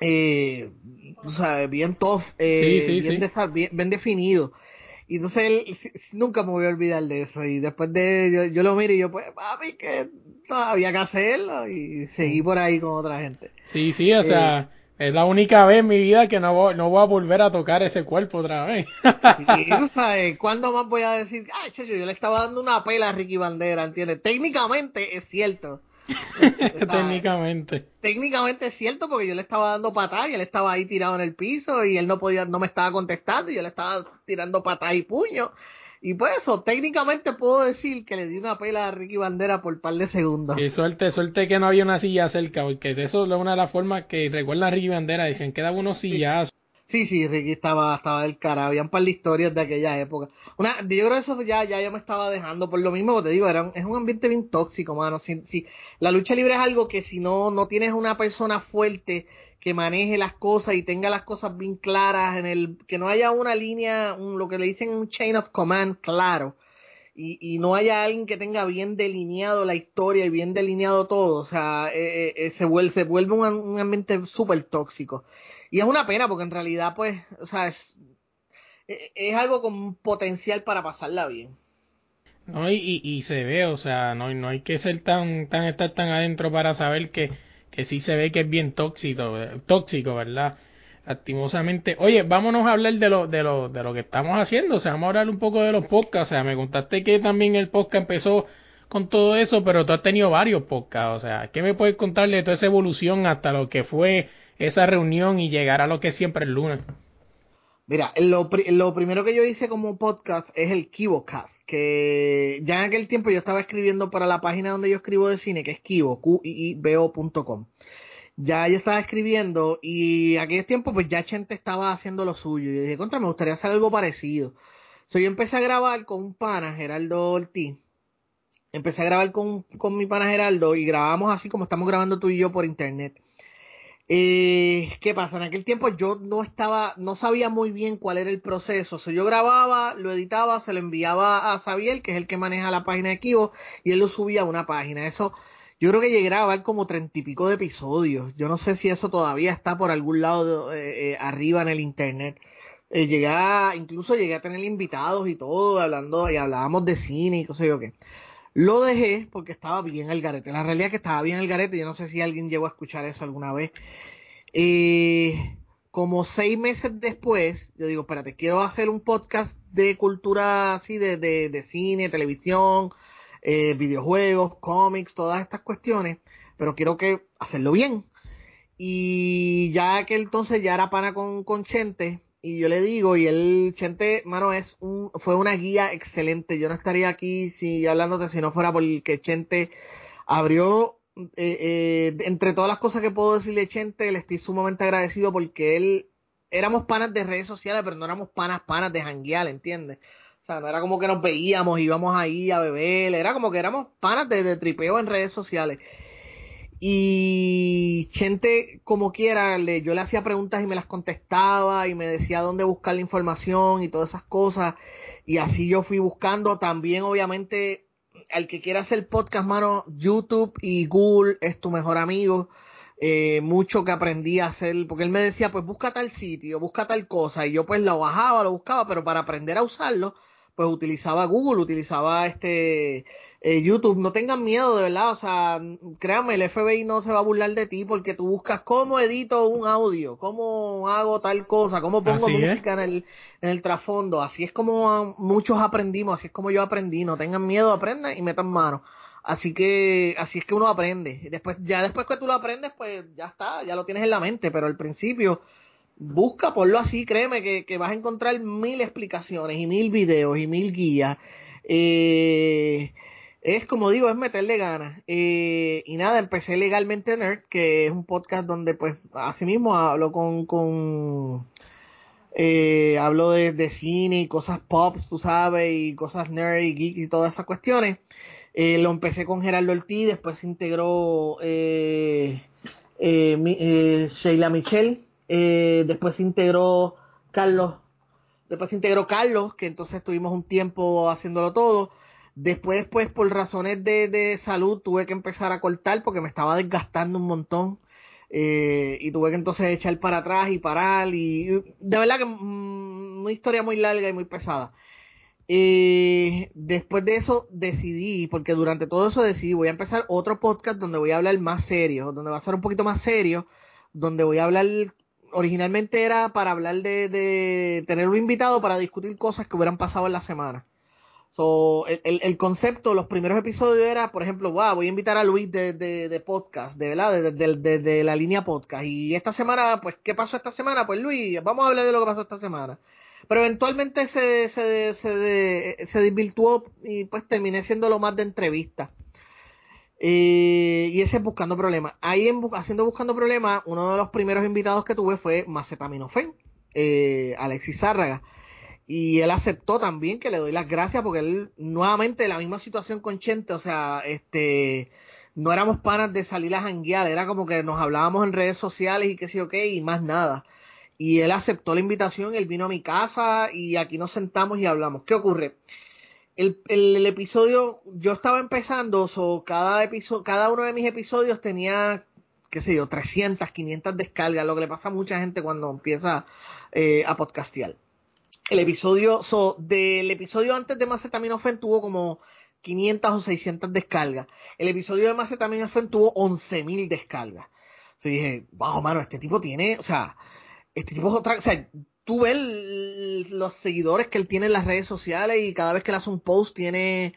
eh, tú sabes, bien tough, eh, Sí, sí, bien, sí. bien definido. Y entonces él nunca me voy a olvidar de eso. Y después de yo, yo lo miro y yo, pues, papi, que no había que hacerlo. Y seguí por ahí con otra gente. Sí, sí, o sea, es la única vez en mi vida que no voy, no voy a volver a tocar ese cuerpo otra vez. Sí, tú sabes, ¿cuándo más voy a decir, ay, chacho, yo le estaba dando una pela a Ricky Bandera, ¿entiendes? Técnicamente es cierto. Técnicamente. Técnicamente es cierto porque yo le estaba dando patada y él estaba ahí tirado en el piso y él no podía, no me estaba contestando y yo le estaba tirando patada y puño. Y pues eso, técnicamente puedo decir que le di una pela a Ricky Bandera por par de segundos. Y suerte, suerte que no había una silla cerca, porque de eso es una de las formas que recuerda a Ricky Bandera, decían que daba unos sillazos. Sí, sí, Ricky estaba, estaba del cara. Habían un par de historias de aquella época. Una, yo creo que eso ya, ya yo me estaba dejando por lo mismo, porque te digo, era un- es un ambiente bien tóxico, mano. Si, si, la lucha libre es algo que si no, no tienes una persona fuerte que maneje las cosas y tenga las cosas bien claras en el, que no haya una línea, un, lo que le dicen un chain of command claro. Y, y no haya alguien que tenga bien delineado la historia y bien delineado todo, o sea, eh, eh, eh, se vuelve, se vuelve un, un ambiente súper tóxico. Y es una pena porque en realidad, pues, o sea, es, e- es algo con potencial para pasarla bien. ¿no? Y, y, se ve, o sea, no, no hay que ser tan, tan, estar tan adentro para saber que, que sí se ve que es bien tóxico, tóxico, ¿verdad? Lastimosamente. Oye, vámonos a hablar de lo, de lo, de lo que estamos haciendo, o sea, vamos a hablar un poco de los podcasts, o sea, me contaste que también el podcast empezó con todo eso, pero tú has tenido varios podcasts, o sea, ¿qué me puedes contar de toda esa evolución hasta lo que fue esa reunión y llegar a lo que es siempre el lunes? Mira, lo, lo primero que yo hice como podcast es el KivoCast, que ya en aquel tiempo yo estaba escribiendo para la página donde yo escribo de cine, que es Kivo, Q-I-I-B-O.com. Ya yo estaba escribiendo y aquel tiempo pues ya Chente estaba haciendo lo suyo. Y yo dije, contra, me gustaría hacer algo parecido. So, yo empecé a grabar con un pana, Geraldo Ortiz. Empecé a grabar con, con mi pana Geraldo y grabamos así como estamos grabando tú y yo por internet. Eh, ¿Qué pasa? En aquel tiempo yo no estaba, no sabía muy bien cuál era el proceso. So, yo grababa, lo editaba, se lo enviaba a Xavier, que es el que maneja la página de Kivo, y él lo subía a una página. Eso, yo creo que llegué a grabar como treinta y pico de episodios. Yo no sé si eso todavía está por algún lado eh, eh, arriba en el internet. Eh, llegué a, incluso llegué a tener invitados y todo, hablando, y hablábamos de cine y cosas yo qué. Lo dejé porque estaba bien el garete. La realidad es que estaba bien el garete. Yo no sé si alguien llegó a escuchar eso alguna vez. Eh, como seis meses después, yo digo, espérate, quiero hacer un podcast de cultura así, de, de, de cine, televisión, eh, videojuegos, cómics, todas estas cuestiones, pero quiero que hacerlo bien. Y ya que entonces ya era pana con, con Chente, y yo le digo, y él, Chente, mano, es un, fue una guía excelente. Yo no estaría aquí si hablándote si no fuera porque Chente abrió, eh, eh, entre todas las cosas que puedo decirle Chente, le estoy sumamente agradecido porque él, éramos panas de redes sociales, pero no éramos panas, panas de janguear, ¿entiendes? O sea, no era como que nos veíamos, íbamos ahí a beber, era como que éramos panas de, de tripeo en redes sociales. Y Chente, como quiera, le, yo le hacía preguntas y me las contestaba y me decía dónde buscar la información y todas esas cosas. Y así yo fui buscando también, obviamente, al que quiera hacer podcast, mano, YouTube y Google es tu mejor amigo. Eh, mucho que aprendí a hacer, porque él me decía, pues busca tal sitio, busca tal cosa, y yo pues lo bajaba, lo buscaba, pero para aprender a usarlo, pues utilizaba Google, utilizaba este eh, YouTube, no tengan miedo de verdad, o sea, créanme, el FBI no se va a burlar de ti porque tú buscas cómo edito un audio, cómo hago tal cosa, cómo pongo Así es. música en el, en el trasfondo, así es como ah, muchos aprendimos, así es como yo aprendí, no tengan miedo, aprendan y metan mano. Así que, así es que uno aprende. Después, ya después que tú lo aprendes, pues ya está, ya lo tienes en la mente, pero al principio, busca, ponlo así, créeme que, que vas a encontrar mil explicaciones y mil videos y mil guías. Eh, es como digo, es meterle ganas. Eh, y nada, empecé legalmente Nerd, que es un podcast donde pues así mismo hablo con, con eh, hablo de, de, cine y cosas pop, tú sabes, y cosas nerd y geek y todas esas cuestiones. Eh, lo empecé con Gerardo Ortiz, después se integró eh, eh, eh Sheila Michelle, eh, después se integró Carlos, después se integró Carlos, que entonces estuvimos un tiempo haciéndolo todo. Después, pues, por razones de, de salud, tuve que empezar a cortar porque me estaba desgastando un montón. Eh, y tuve que entonces echar para atrás y parar. Y de verdad que mm, una historia muy larga y muy pesada. Eh, después de eso decidí, porque durante todo eso decidí, voy a empezar otro podcast donde voy a hablar más serio, donde va a ser un poquito más serio, donde voy a hablar, originalmente era para hablar de, de tener un invitado para discutir cosas que hubieran pasado en la semana. So, el, el, concepto, los primeros episodios era, por ejemplo, wow, voy a invitar a Luis de, podcast, de verdad, de, la línea podcast. Y esta semana, pues, ¿qué pasó esta semana? Pues Luis, vamos a hablar de lo que pasó esta semana. Pero eventualmente se, se, se, se desvirtuó y pues terminé siendo lo más de entrevista. Eh, y ese buscando problemas. Ahí en, haciendo buscando problemas, uno de los primeros invitados que tuve fue Macetaminofen, eh, Alexis Zárraga y él aceptó también que le doy las gracias porque él nuevamente la misma situación con Chente, o sea, este no éramos panas de salir a janguear, era como que nos hablábamos en redes sociales y qué sé yo qué y más nada. Y él aceptó la invitación, él vino a mi casa y aquí nos sentamos y hablamos. ¿Qué ocurre? El, el, episodio, yo estaba empezando, so, cada, episodio, cada uno de mis episodios tenía, qué sé yo, 300, 500 descargas, lo que le pasa a mucha gente cuando empieza eh, a podcastear el episodio, so, del episodio antes de Macetaminofen tuvo como 500 o 600 descargas. El episodio de Macetaminofen tuvo 11.000 descargas. O dije, wow, mano, este tipo tiene, o sea, este tipo es otra, o sea, tú ves los seguidores que él tiene en las redes sociales y cada vez que él hace un post tiene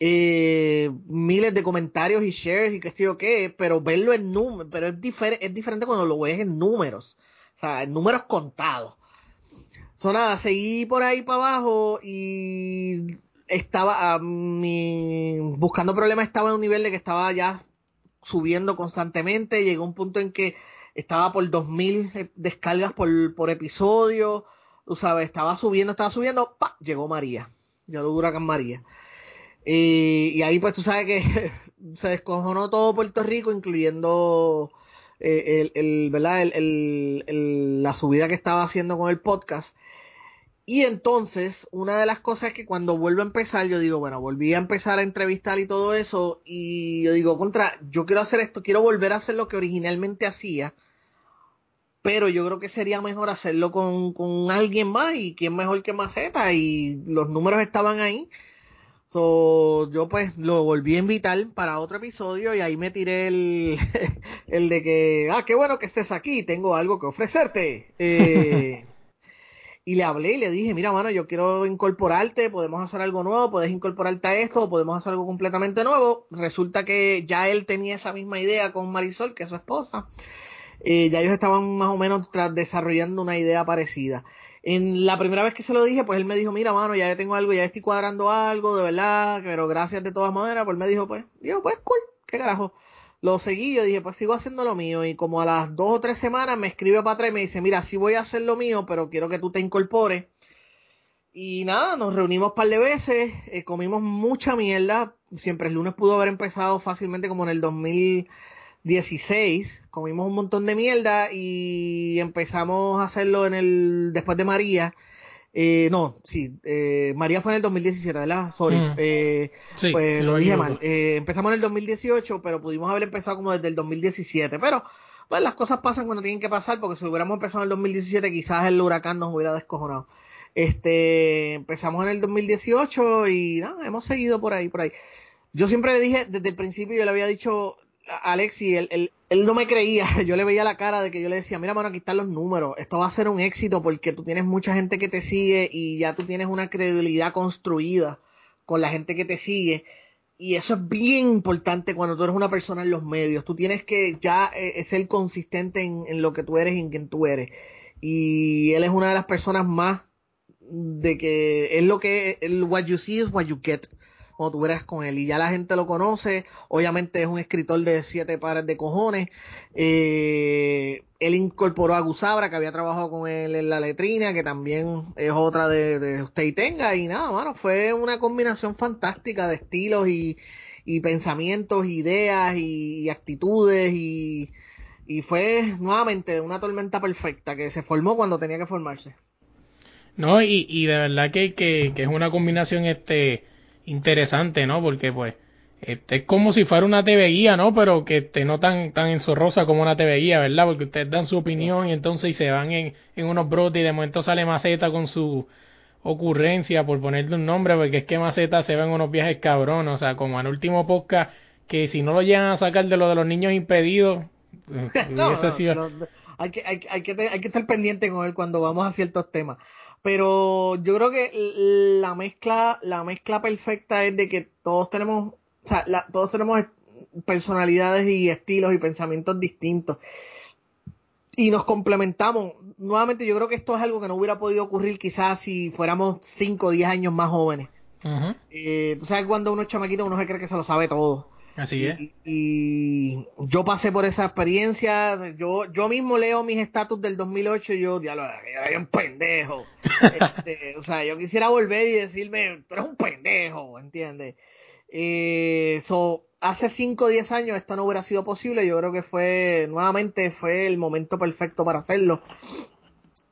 eh, miles de comentarios y shares y qué sé yo qué, pero verlo en números, pero es, diferente es diferente cuando lo ves en números, o sea, en números contados. So, nada, seguí por ahí para abajo y estaba buscando problemas estaba en un nivel de que estaba ya subiendo constantemente llegó un punto en que estaba por 2000 descargas por, por episodio tú sabes estaba subiendo estaba subiendo ¡pa! llegó María llegó Huracán María y, y ahí pues tú sabes que se descojonó todo Puerto Rico incluyendo eh, el, ¿verdad? La subida que estaba haciendo con el podcast y entonces, una de las cosas es que cuando vuelvo a empezar, yo digo, bueno, volví a empezar a entrevistar y todo eso, y yo digo, contra, yo quiero hacer esto, quiero volver a hacer lo que originalmente hacía, pero yo creo que sería mejor hacerlo con, con alguien más, y quién mejor que Maceta, y los números estaban ahí. So, yo pues lo volví a invitar para otro episodio y ahí me tiré el, el de que, ah, qué bueno que estés aquí, tengo algo que ofrecerte. Eh, y le hablé y le dije, mira, mano, yo quiero incorporarte, podemos hacer algo nuevo, puedes incorporarte a esto, podemos hacer algo completamente nuevo. Resulta que ya él tenía esa misma idea con Marisol, que es su esposa. Eh, ya ellos estaban más o menos desarrollando una idea parecida. En la primera vez que se lo dije, pues él me dijo, mira, mano, ya tengo algo, ya estoy cuadrando algo, de verdad, pero gracias de todas maneras, pues me dijo, pues, digo, pues, cool, qué carajo lo seguí, yo dije, pues sigo haciendo lo mío. Y como a las dos o tres semanas me escribe para atrás y me dice, mira, sí voy a hacer lo mío, pero quiero que tú te incorpores. Y nada, nos reunimos un par de veces, eh, comimos mucha mierda. Siempre el lunes pudo haber empezado fácilmente como en el 2016. Comimos un montón de mierda y empezamos a hacerlo en el después de María. Eh, no, sí, eh, María fue en el 2017, ¿verdad? Sorry, mm. eh, pues lo dije mal. Eh, empezamos en el 2018, pero pudimos haber empezado como desde el 2017. Pero, pues las cosas pasan cuando tienen que pasar, porque si hubiéramos empezado en el 2017, quizás el huracán nos hubiera descojonado. Este, empezamos en el 2018 y nada, hemos seguido por ahí, por ahí. Yo siempre le dije, desde el principio, yo le había dicho, Alexi, él, él, él, no me creía, yo le veía la cara de que yo le decía, mira, mano, aquí están los números, esto va a ser un éxito porque tú tienes mucha gente que te sigue y ya tú tienes una credibilidad construida con la gente que te sigue. Y eso es bien importante cuando tú eres una persona en los medios. Tú tienes que ya eh, ser consistente en, en, lo que tú eres y en quien tú eres. Y él es una de las personas más de que es lo que el what you see is what you get. Cuando tú verás con él. Y ya la gente lo conoce, obviamente es un escritor de siete pares de cojones. Eh, él incorporó a Gusabra, que había trabajado con él en la letrina, que también es otra de, de usted y tenga. Y nada, mano, fue una combinación fantástica de estilos y, y pensamientos, ideas y, y actitudes y, y fue nuevamente una tormenta perfecta que se formó cuando tenía que formarse. No, y, y de verdad que, que, que es una combinación este interesante, ¿no? Porque pues este, es como si fuera una TV guía, ¿no? Pero que este, no tan, tan enzorrosa como una TV guía, ¿verdad? Porque ustedes dan su opinión y entonces y se van en, en unos brotes y de momento sale Maceta con su ocurrencia, por ponerle un nombre, porque es que Maceta se va en unos viajes cabrones, o sea, como el último podcast, que si no lo llegan a sacar de lo de los niños impedidos, no, no, hay, que, hay, hay, que, hay que estar pendiente con él cuando vamos a ciertos temas pero yo creo que la mezcla la mezcla perfecta es de que todos tenemos o sea, la, todos tenemos personalidades y estilos y pensamientos distintos. Y nos complementamos. Nuevamente yo creo que esto es algo que no hubiera podido ocurrir quizás si fuéramos 5 o 10 años más jóvenes. Uh -huh. eh, tú sabes cuando uno es chamaquito uno se cree que se lo sabe todo Así es. Y, y, yo pasé por esa experiencia. Yo yo mismo leo mis estatus del 2008 y yo, diablo, era un pendejo. este, o sea, yo quisiera volver y decirme, tú eres un pendejo, ¿entiendes? Eh, so, hace 5 o 10 años esto no hubiera sido posible. Yo creo que fue, nuevamente, fue el momento perfecto para hacerlo.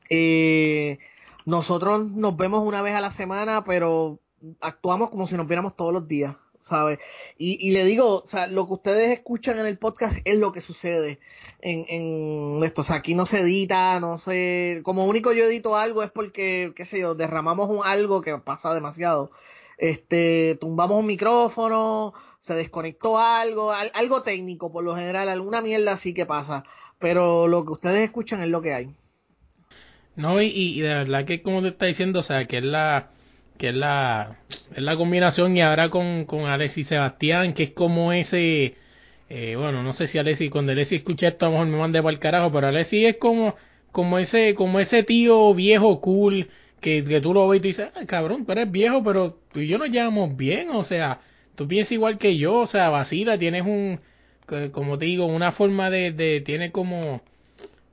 Eh, nosotros nos vemos una vez a la semana, pero actuamos como si nos viéramos todos los días. ¿Sabes? Y, y, le digo, o sea, lo que ustedes escuchan en el podcast es lo que sucede en, en esto. O sea, aquí no se edita, no sé. Como único yo edito algo es porque, qué sé yo, derramamos un, algo que pasa demasiado. Este, tumbamos un micrófono, se desconectó algo, al, algo técnico por lo general, alguna mierda así que pasa. Pero lo que ustedes escuchan es lo que hay. No, y, y de verdad que como te está diciendo, o sea, que es la que es la, es la combinación y ahora con, con Alexis Sebastián, que es como ese, eh, bueno, no sé si Alexis, cuando Alexis escucha esto a lo mejor me mande para el carajo, pero Alexis es como, como ese, como ese tío viejo cool, que, que tú lo ves y te dices, ah, cabrón, tú eres viejo, pero tú y yo nos llevamos bien, o sea, tú piensas igual que yo, o sea, vacila, tienes un, como te digo, una forma de, de tiene como,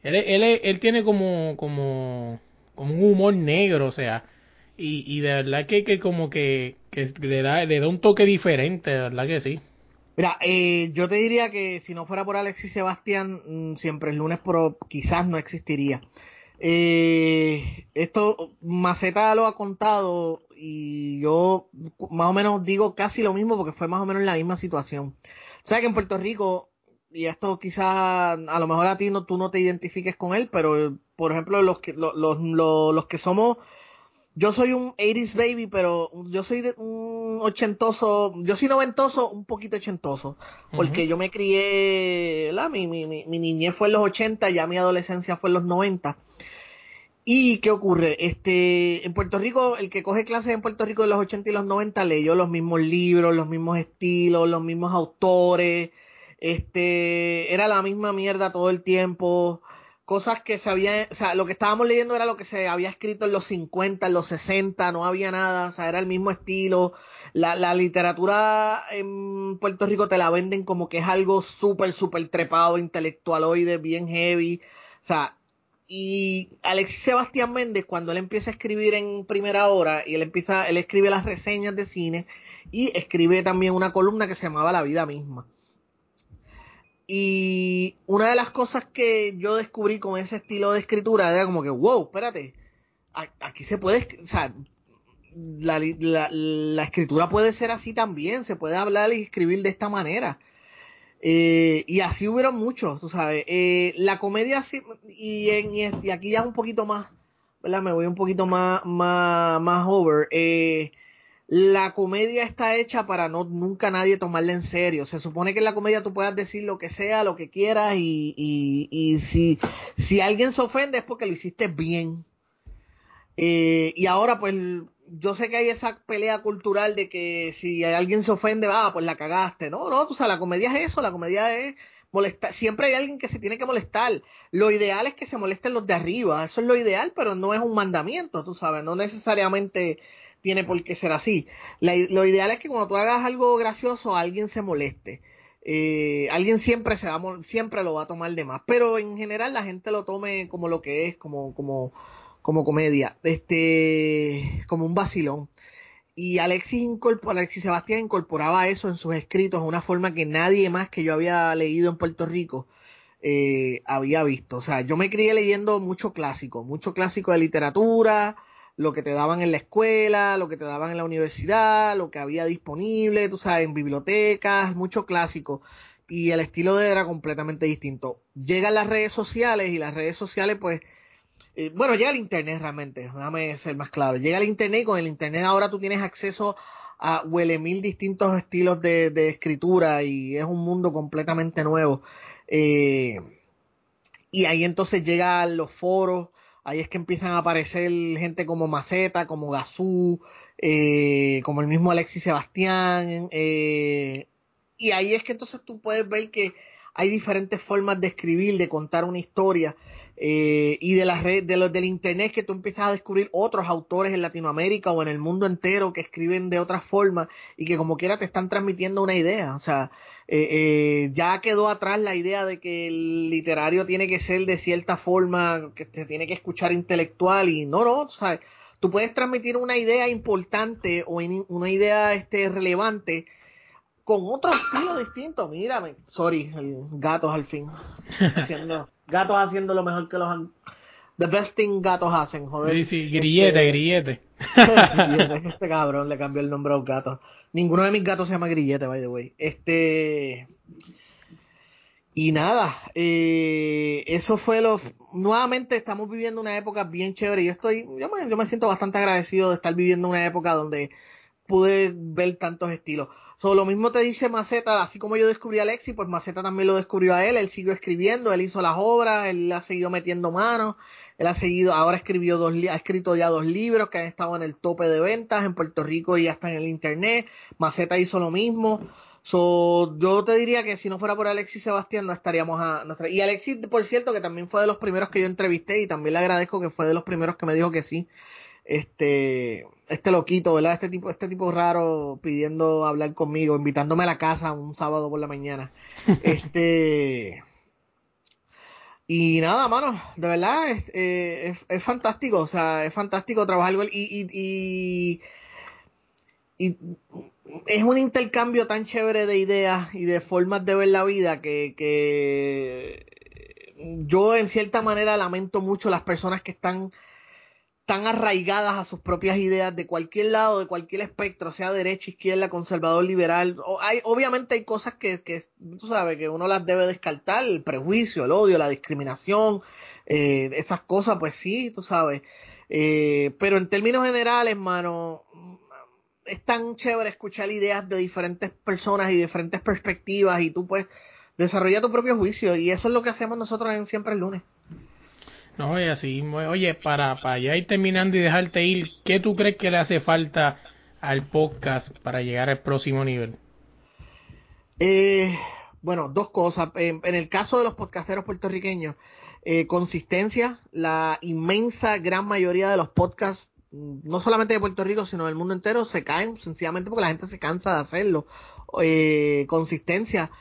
él, él, él tiene como, como, como un humor negro, o sea, y, y de verdad que, que como que, que, le, da, le da un toque diferente, de verdad que sí. Mira, eh, yo te diría que si no fuera por Alexis Sebastián, mmm, siempre el lunes pero quizás no existiría. Eh, esto Maceta lo ha contado y yo más o menos digo casi lo mismo porque fue más o menos la misma situación. O sea que en Puerto Rico, y esto quizás a lo mejor a ti no, tú no te identifiques con él, pero por ejemplo los que, los, los, los que somos yo soy un 80s baby, pero yo soy de un ochentoso, yo soy noventoso, un poquito ochentoso, porque uh -huh. yo me crié, la, mi, mi, mi, mi, niñez fue en los 80, ya mi adolescencia fue en los 90. ¿Y qué ocurre? Este, en Puerto Rico, el que coge clases en Puerto Rico de los 80 y los 90 leyó los mismos libros, los mismos estilos, los mismos autores, este, era la misma mierda todo el tiempo cosas que se había, o sea, lo que estábamos leyendo era lo que se había escrito en los 50, en los 60, no había nada, o sea, era el mismo estilo. La, la literatura en Puerto Rico te la venden como que es algo súper, súper trepado, intelectualoide, bien heavy, o sea, y Alexis Sebastián Méndez, cuando él empieza a escribir en primera hora, y él empieza, él escribe las reseñas de cine, y escribe también una columna que se llamaba La vida misma. Y una de las cosas que yo descubrí con ese estilo de escritura era como que, wow, espérate, aquí se puede, o sea, la, la, escritura puede ser así también, se puede hablar y escribir de esta manera. Eh, y así hubieron muchos, tú sabes. Eh, la comedia, y, en, y aquí ya un poquito más, ¿verdad? Me voy un poquito más, más, más over. Eh, la comedia está hecha para no nunca nadie tomarla en serio. Se supone que en la comedia tú puedas decir lo que sea, lo que quieras y, y, y si, si alguien se ofende es porque lo hiciste bien. Eh, y ahora pues yo sé que hay esa pelea cultural de que si alguien se ofende, ah, pues la cagaste. No, no, o sea, la comedia es eso, la comedia es molestar. Siempre hay alguien que se tiene que molestar. Lo ideal es que se molesten los de arriba, eso es lo ideal, pero no es un mandamiento, tú sabes, no necesariamente tiene por qué ser así. La- lo ideal es que cuando tú hagas algo gracioso, alguien se moleste. Eh, alguien siempre se va siempre lo va a tomar de más, pero en general la gente lo tome como lo que es, como, como, como comedia, este, como un vacilón. Y Alexis, incorpor- Alexis Sebastián incorporaba eso en sus escritos de una forma que nadie más que yo había leído en Puerto Rico eh, había visto. O sea, yo me crié leyendo mucho clásico, mucho clásico de literatura, lo que te daban en la escuela, lo que te daban en la universidad, lo que había disponible, tú sabes, en bibliotecas, mucho clásico. Y el estilo de era completamente distinto. Llegan las redes sociales y las redes sociales, pues, eh, bueno, llega el internet realmente, déjame ser más claro. Llega el internet y con el internet ahora tú tienes acceso a huele mil distintos estilos de, de escritura y es un mundo completamente nuevo. Eh, y ahí entonces llegan los foros, ahí es que empiezan a aparecer gente como Maceta, como Gazú, eh, como el mismo Alexis Sebastián, eh, y ahí es que entonces tú puedes ver que hay diferentes formas de escribir, de contar una historia, eh, y de la red, de los del internet que tú empiezas a descubrir otros autores en Latinoamérica o en el mundo entero que escriben de otra forma y que como quiera te están transmitiendo una idea, o sea, eh, eh, ya quedó atrás la idea de que el literario tiene que ser de cierta forma, que te tiene que escuchar intelectual y no, no, tú sabes, tú puedes transmitir una idea importante o in- una idea este relevante con otro estilo distinto. Mírame, sorry, el- gatos al fin. Haciendo, gatos haciendo lo mejor que los han- The best thing gatos hacen, joder. Sí, sí, grillete, Este- grillete. Grillete, este cabrón le cambió el nombre a los gatos. Ninguno de mis gatos se llama Grillete, by the way. Este. Y nada, eh, eso fue lo. Nuevamente estamos viviendo una época bien chévere. Yo estoy, yo me, yo me siento bastante agradecido de estar viviendo una época donde pude ver tantos estilos. So, lo mismo te dice Maceta, así como yo descubrí a Alexi, pues Maceta también lo descubrió a él, él siguió escribiendo, él hizo las obras, él ha seguido metiendo manos, él ha seguido, ahora escribió dos, ha escrito ya dos libros que han estado en el tope de ventas en Puerto Rico y hasta en el internet. Maceta hizo lo mismo. So, yo te diría que si no fuera por Alexis Sebastián no estaríamos a no estar- y Alexis por cierto que también fue de los primeros que yo entrevisté y también le agradezco que fue de los primeros que me dijo que sí este este loquito verdad este tipo este tipo raro pidiendo hablar conmigo invitándome a la casa un sábado por la mañana. Este y nada mano de verdad es, eh, es, es fantástico o sea es fantástico trabajar y, y, y y es un intercambio tan chévere de ideas y de formas de ver la vida que, que yo en cierta manera lamento mucho las personas que están tan arraigadas a sus propias ideas de cualquier lado, de cualquier espectro, sea derecha, izquierda, conservador, liberal. O hay, obviamente hay cosas que, que, tú sabes, que uno las debe descartar, el prejuicio, el odio, la discriminación, eh, esas cosas, pues sí, tú sabes. Eh, pero en términos generales, mano, es tan chévere escuchar ideas de diferentes personas y diferentes perspectivas y tú pues desarrolla tu propio juicio y eso es lo que hacemos nosotros en Siempre el lunes. No, oye, así, oye, para, para ya ir terminando y dejarte ir, ¿qué tú crees que le hace falta al podcast para llegar al próximo nivel? Eh, bueno, dos cosas. En, en, el caso de los podcasteros puertorriqueños, eh, consistencia, la inmensa gran mayoría de los podcasts no solamente de Puerto Rico, sino del mundo entero, se caen sencillamente porque la gente se cansa de hacerlo. Eh, consistencia.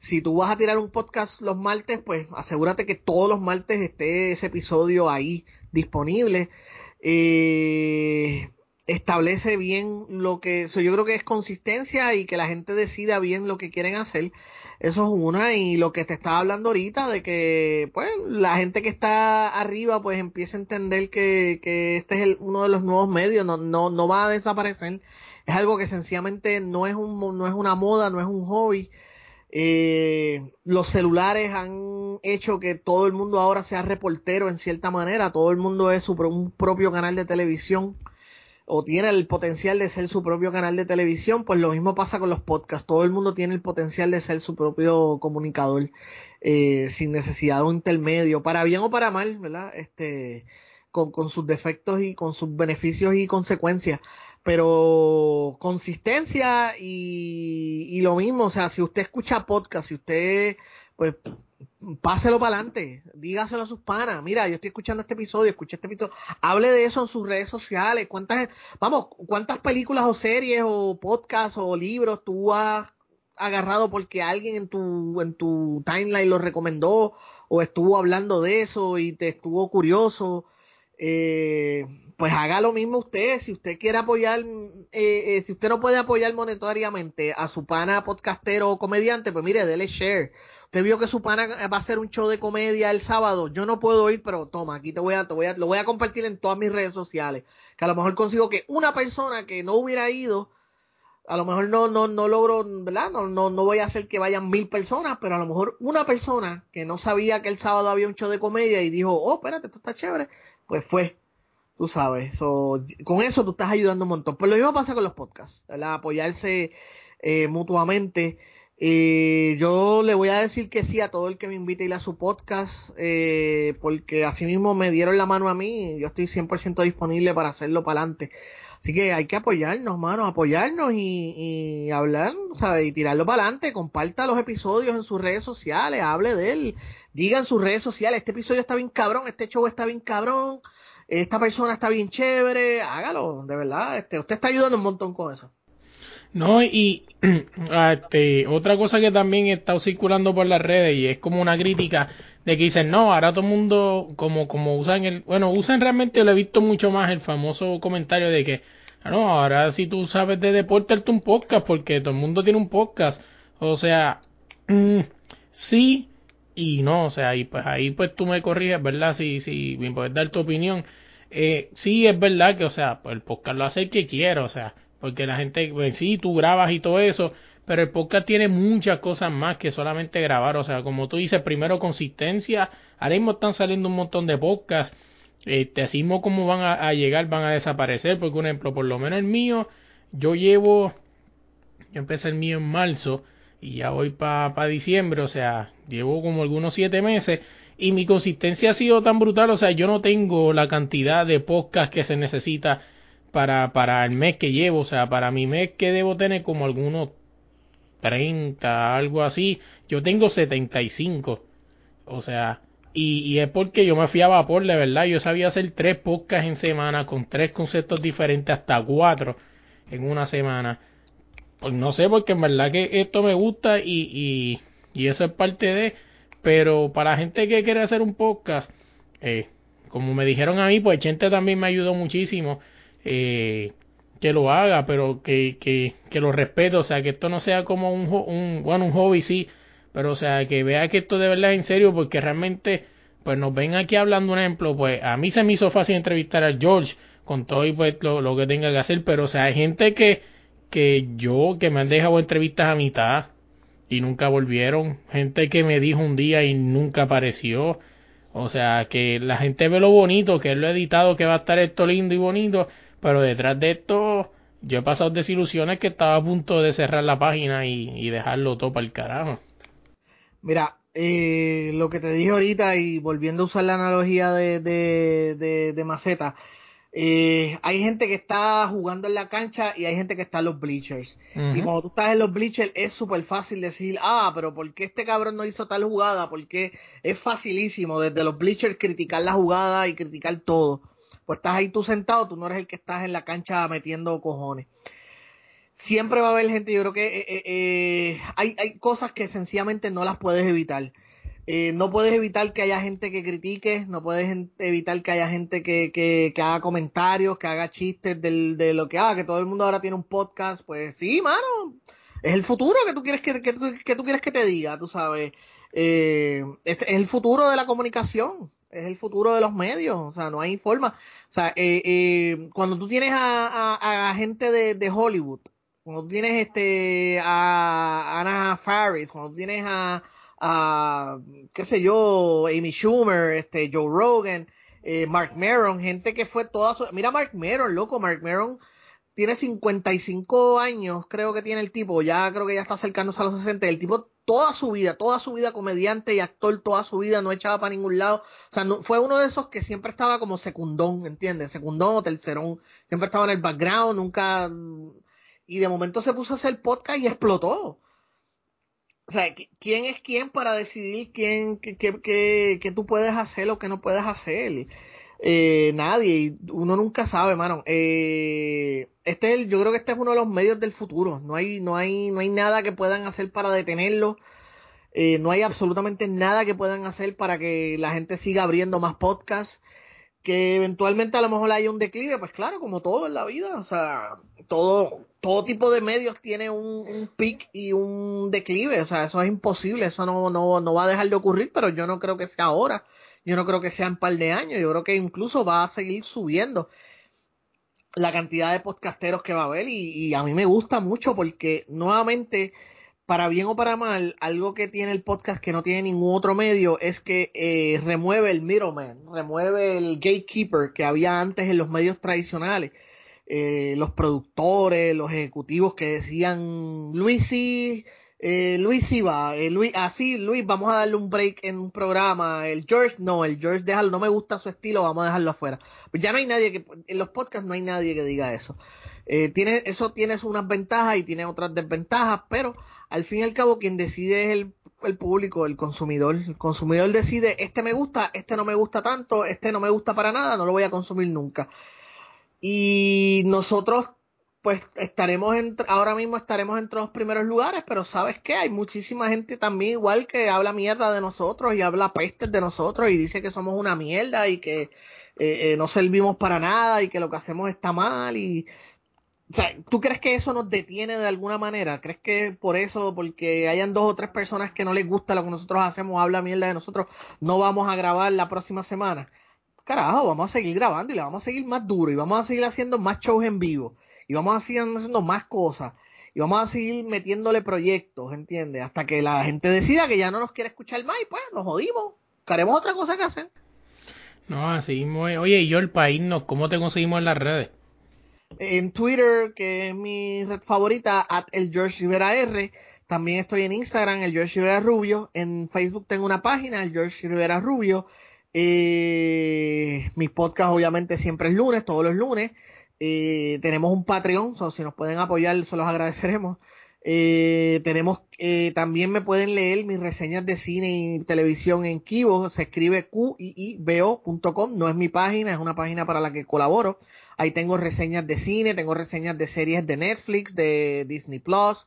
Si tú vas a tirar un podcast los martes, pues asegúrate que todos los martes esté ese episodio ahí disponible. Eh, establece bien lo que, yo creo que es consistencia y que la gente decida bien lo que quieren hacer. Eso es una y lo que te estaba hablando ahorita de que pues la gente que está arriba pues empieza a entender que, que este es el, uno de los nuevos medios, no, no, no va a desaparecer. Es algo que sencillamente no es un, no es una moda, no es un hobby. Eh, los celulares han hecho que todo el mundo ahora sea reportero en cierta manera, todo el mundo es su propio canal de televisión o tiene el potencial de ser su propio canal de televisión, pues lo mismo pasa con los podcasts. Todo el mundo tiene el potencial de ser su propio comunicador eh, sin necesidad de un intermedio, para bien o para mal, ¿verdad? Este, con sus defectos y con sus beneficios y consecuencias. Pero consistencia y, y lo mismo, o sea, si usted escucha podcast, si usted pues páselo para adelante, dígaselo a sus panas, mira, yo estoy escuchando este episodio, escuché este episodio, hable de eso en sus redes sociales, cuántas, vamos, cuántas películas o series o podcasts o libros tú has agarrado porque alguien en tu, en tu timeline lo recomendó o estuvo hablando de eso y te estuvo curioso, eh, pues haga lo mismo usted. Si usted quiere apoyar, eh, eh, si usted no puede apoyar monetariamente a su pana podcastero o comediante, pues mire, dele share. Usted vio que su pana va a hacer un show de comedia el sábado. Yo no puedo ir, pero toma, aquí te voy a, te voy a, lo voy a compartir en todas mis redes sociales. Que a lo mejor consigo que una persona que no hubiera ido, a lo mejor no, no, no logro, ¿verdad? No, no, no voy a hacer que vayan mil personas, pero a lo mejor una persona que no sabía que el sábado había un show de comedia y dijo, oh, espérate, esto está chévere, pues fue. Tú sabes, con eso tú estás ayudando un montón. Pero lo mismo pasa con los podcasts. Apoyarse eh, mutuamente. Eh, yo le voy a decir que sí a todo el que me invite a ir a su podcast, eh, porque así mismo me dieron la mano a mí yo estoy 100% disponible para hacerlo para adelante. Así que hay que apoyarnos, mano, apoyarnos y, y hablar, ¿sabes? Y tirarlo para adelante. Comparta los episodios en sus redes sociales, hable de él, diga en sus redes sociales, este episodio está bien cabrón, este show está bien cabrón esta persona está bien chévere, hágalo, de verdad, este, usted está ayudando un montón con eso. No, y este, otra cosa que también está circulando por las redes y es como una crítica de que dicen, no, ahora todo el mundo como, como usan el, bueno, usan realmente, lo he visto mucho más el famoso comentario de que, ah, no, ahora si tú sabes de deporte, un podcast porque todo el mundo tiene un podcast. O sea, sí, y no, o sea, y pues ahí pues tú me corriges, ¿verdad? Si, si me puedes dar tu opinión. Eh, sí, es verdad que, o sea, pues el podcast lo hace el que quiera, o sea, porque la gente, pues sí, tú grabas y todo eso, pero el podcast tiene muchas cosas más que solamente grabar, o sea, como tú dices, primero consistencia, ahora mismo están saliendo un montón de podcasts, este, así mismo como van a, a llegar, van a desaparecer, porque un ejemplo, por lo menos el mío, yo llevo, yo empecé el mío en marzo, y ya voy para pa diciembre, o sea, llevo como algunos siete meses y mi consistencia ha sido tan brutal, o sea, yo no tengo la cantidad de podcast que se necesita para, para el mes que llevo, o sea, para mi mes que debo tener como algunos 30, algo así, yo tengo 75, o sea, y, y es porque yo me fiaba por de verdad, yo sabía hacer tres podcasts en semana con tres conceptos diferentes, hasta cuatro en una semana pues no sé, porque en verdad que esto me gusta y, y, eso es parte de, pero para la gente que quiere hacer un podcast, eh, como me dijeron a mí, pues gente también me ayudó muchísimo, eh, que lo haga, pero que, que, que lo respeto, o sea, que esto no sea como un, un, bueno, un hobby, sí, pero o sea, que vea que esto de verdad es en serio, porque realmente, pues nos ven aquí hablando un ejemplo, pues a mí se me hizo fácil entrevistar a George con todo y pues lo, lo que tenga que hacer, pero o sea, hay gente que que yo, que me han dejado entrevistas a mitad y nunca volvieron, gente que me dijo un día y nunca apareció, o sea, que la gente ve lo bonito, que es lo editado, que va a estar esto lindo y bonito, pero detrás de esto yo he pasado desilusiones que estaba a punto de cerrar la página y, dejarlo todo para el carajo. Mira, eh, lo que te dije ahorita y volviendo a usar la analogía de, de, de, de Maceta, eh, hay gente que está jugando en la cancha y hay gente que está en los bleachers. Y cuando tú estás en los bleachers es súper fácil decir, ah, pero ¿por qué este cabrón no hizo tal jugada? Porque es facilísimo desde los bleachers criticar la jugada y criticar todo. Pues estás ahí tú sentado, tú no eres el que estás en la cancha metiendo cojones. Siempre va a haber gente, yo creo que eh, eh, hay, hay cosas que sencillamente no las puedes evitar. Eh, no puedes evitar que haya gente que critique, no puedes evitar que haya gente que, que, haga comentarios, que haga chistes del, de lo que haga, que todo el mundo ahora tiene un podcast, pues sí, mano, es el futuro que tú quieres que, que, que tú quieres que te diga, tú sabes. Eh, este es el futuro de la comunicación, es el futuro de los medios, o sea, no hay forma. O sea, eh, eh, cuando tú tienes a, a, a gente de, de, Hollywood, cuando tú tienes este a Ana Faris, cuando tú tienes a a, qué sé yo, Amy Schumer, este, Joe Rogan, eh, Mark Maron, gente que fue toda su... Mira Mark Maron, loco, Mark Maron tiene 55 años, creo que tiene el tipo, ya creo que ya está acercándose a los 60, el tipo toda su vida, toda su vida comediante y actor, toda su vida no echaba para ningún lado, o sea, fue uno de esos que siempre estaba como secundón, ¿entiendes? Secundón o tercerón, siempre estaba en el background, nunca... Y de momento se puso a hacer podcast y explotó. O sea, ¿quién es quién para decidir quién, qué, qué, qué, tú puedes hacer o qué no puedes hacer? Eh, nadie, uno nunca sabe, mano. Eh, este es yo creo que este es uno de los medios del futuro. No hay, no hay, no hay nada que puedan hacer para detenerlo. Eh, no hay absolutamente nada que puedan hacer para que la gente siga abriendo más podcasts. Que eventualmente a lo mejor haya un declive, pues claro, como todo en la vida. O sea, todo, todo tipo de medios tiene un, pic y un declive. O sea, eso es imposible. Eso no, no, no va a dejar de ocurrir, pero yo no creo que sea ahora. Yo no creo que sea un par de años, yo creo que incluso va a seguir subiendo la cantidad de podcasteros que va a haber y, a mí me gusta mucho porque nuevamente, para bien o para mal, algo que tiene el podcast que no tiene ningún otro medio es que eh, remueve el middleman, remueve el gatekeeper que había antes en los medios tradicionales. Eh, los productores, los ejecutivos que decían, Luisi, eh, Luis iba, eh, Luis, así, ah, Luis, vamos a darle un break en un programa. El George, no, el George, déjalo, no me gusta su estilo, vamos a dejarlo afuera. Pues ya no hay nadie que, en los podcasts no hay nadie que diga eso. Eh, tiene, eso tiene unas ventajas y tiene otras desventajas, pero al fin y al cabo quien decide es el, público, el consumidor. El consumidor decide, este me gusta, este no me gusta tanto, este no me gusta para nada, no lo voy a consumir nunca. Y nosotros pues estaremos ahora mismo estaremos entre los primeros lugares, pero sabes qué, hay muchísima gente también igual que habla mierda de nosotros y habla pestes de nosotros y dice que somos una mierda y que eh, eh, no servimos para nada y que lo que hacemos está mal y ¿tú crees que eso nos detiene de alguna manera? ¿Crees que por eso, porque hayan dos o tres personas que no les gusta lo que nosotros hacemos, habla mierda de nosotros, no vamos a grabar la próxima semana? Carajo, vamos a seguir grabando y le vamos a seguir más duro y vamos a seguir haciendo más shows en vivo y vamos a seguir haciendo más cosas y vamos a seguir metiéndole proyectos, ¿entiendes? Hasta que la gente decida que ya no nos quiere escuchar más y pues nos jodimos, haremos otra cosa que hacer. No, así Oye, y yo el país, ¿cómo te conseguimos en las redes? En Twitter, que es mi red favorita, at el George Rivera R. También estoy en Instagram, el George Rivera Rubio. En Facebook tengo una página, el George Rivera Rubio. Eh, mis podcasts obviamente siempre es lunes, todos los lunes. Eh, tenemos un Patreon, si nos pueden apoyar, se los agradeceremos. Eh, tenemos, eh, también me pueden leer mis reseñas de cine y televisión en Kibo, se escribe qibo.com, no es mi página, es una página para la que colaboro. Ahí tengo reseñas de cine, tengo reseñas de series de Netflix, de Disney Plus,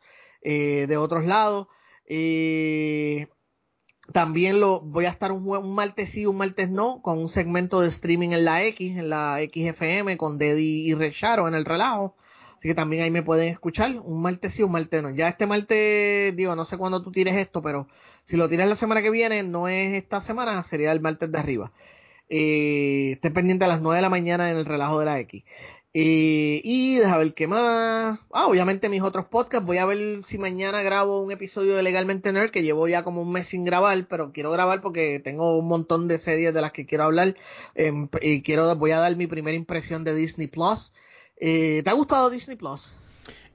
eh, de otros lados. Eh, también lo voy a estar un, un martes sí, un martes no, con un segmento de streaming en la X, en la XFM, con Deddy y Recharo en el relajo. Así que también ahí me pueden escuchar. Un martes sí, un martes no. Ya este martes, digo, no sé cuándo tú tires esto, pero si lo tienes la semana que viene, no es esta semana, sería el martes de arriba. Eh, esté pendiente a las 9 de la mañana en el relajo de la X. Eh, y deja ver qué más. Ah, obviamente mis otros podcasts. Voy a ver si mañana grabo un episodio de Legalmente Nerd que llevo ya como un mes sin grabar, pero quiero grabar porque tengo un montón de series de las que quiero hablar. Em, y quiero, voy a dar mi primera impresión de Disney Plus. Eh, ¿Te ha gustado Disney Plus?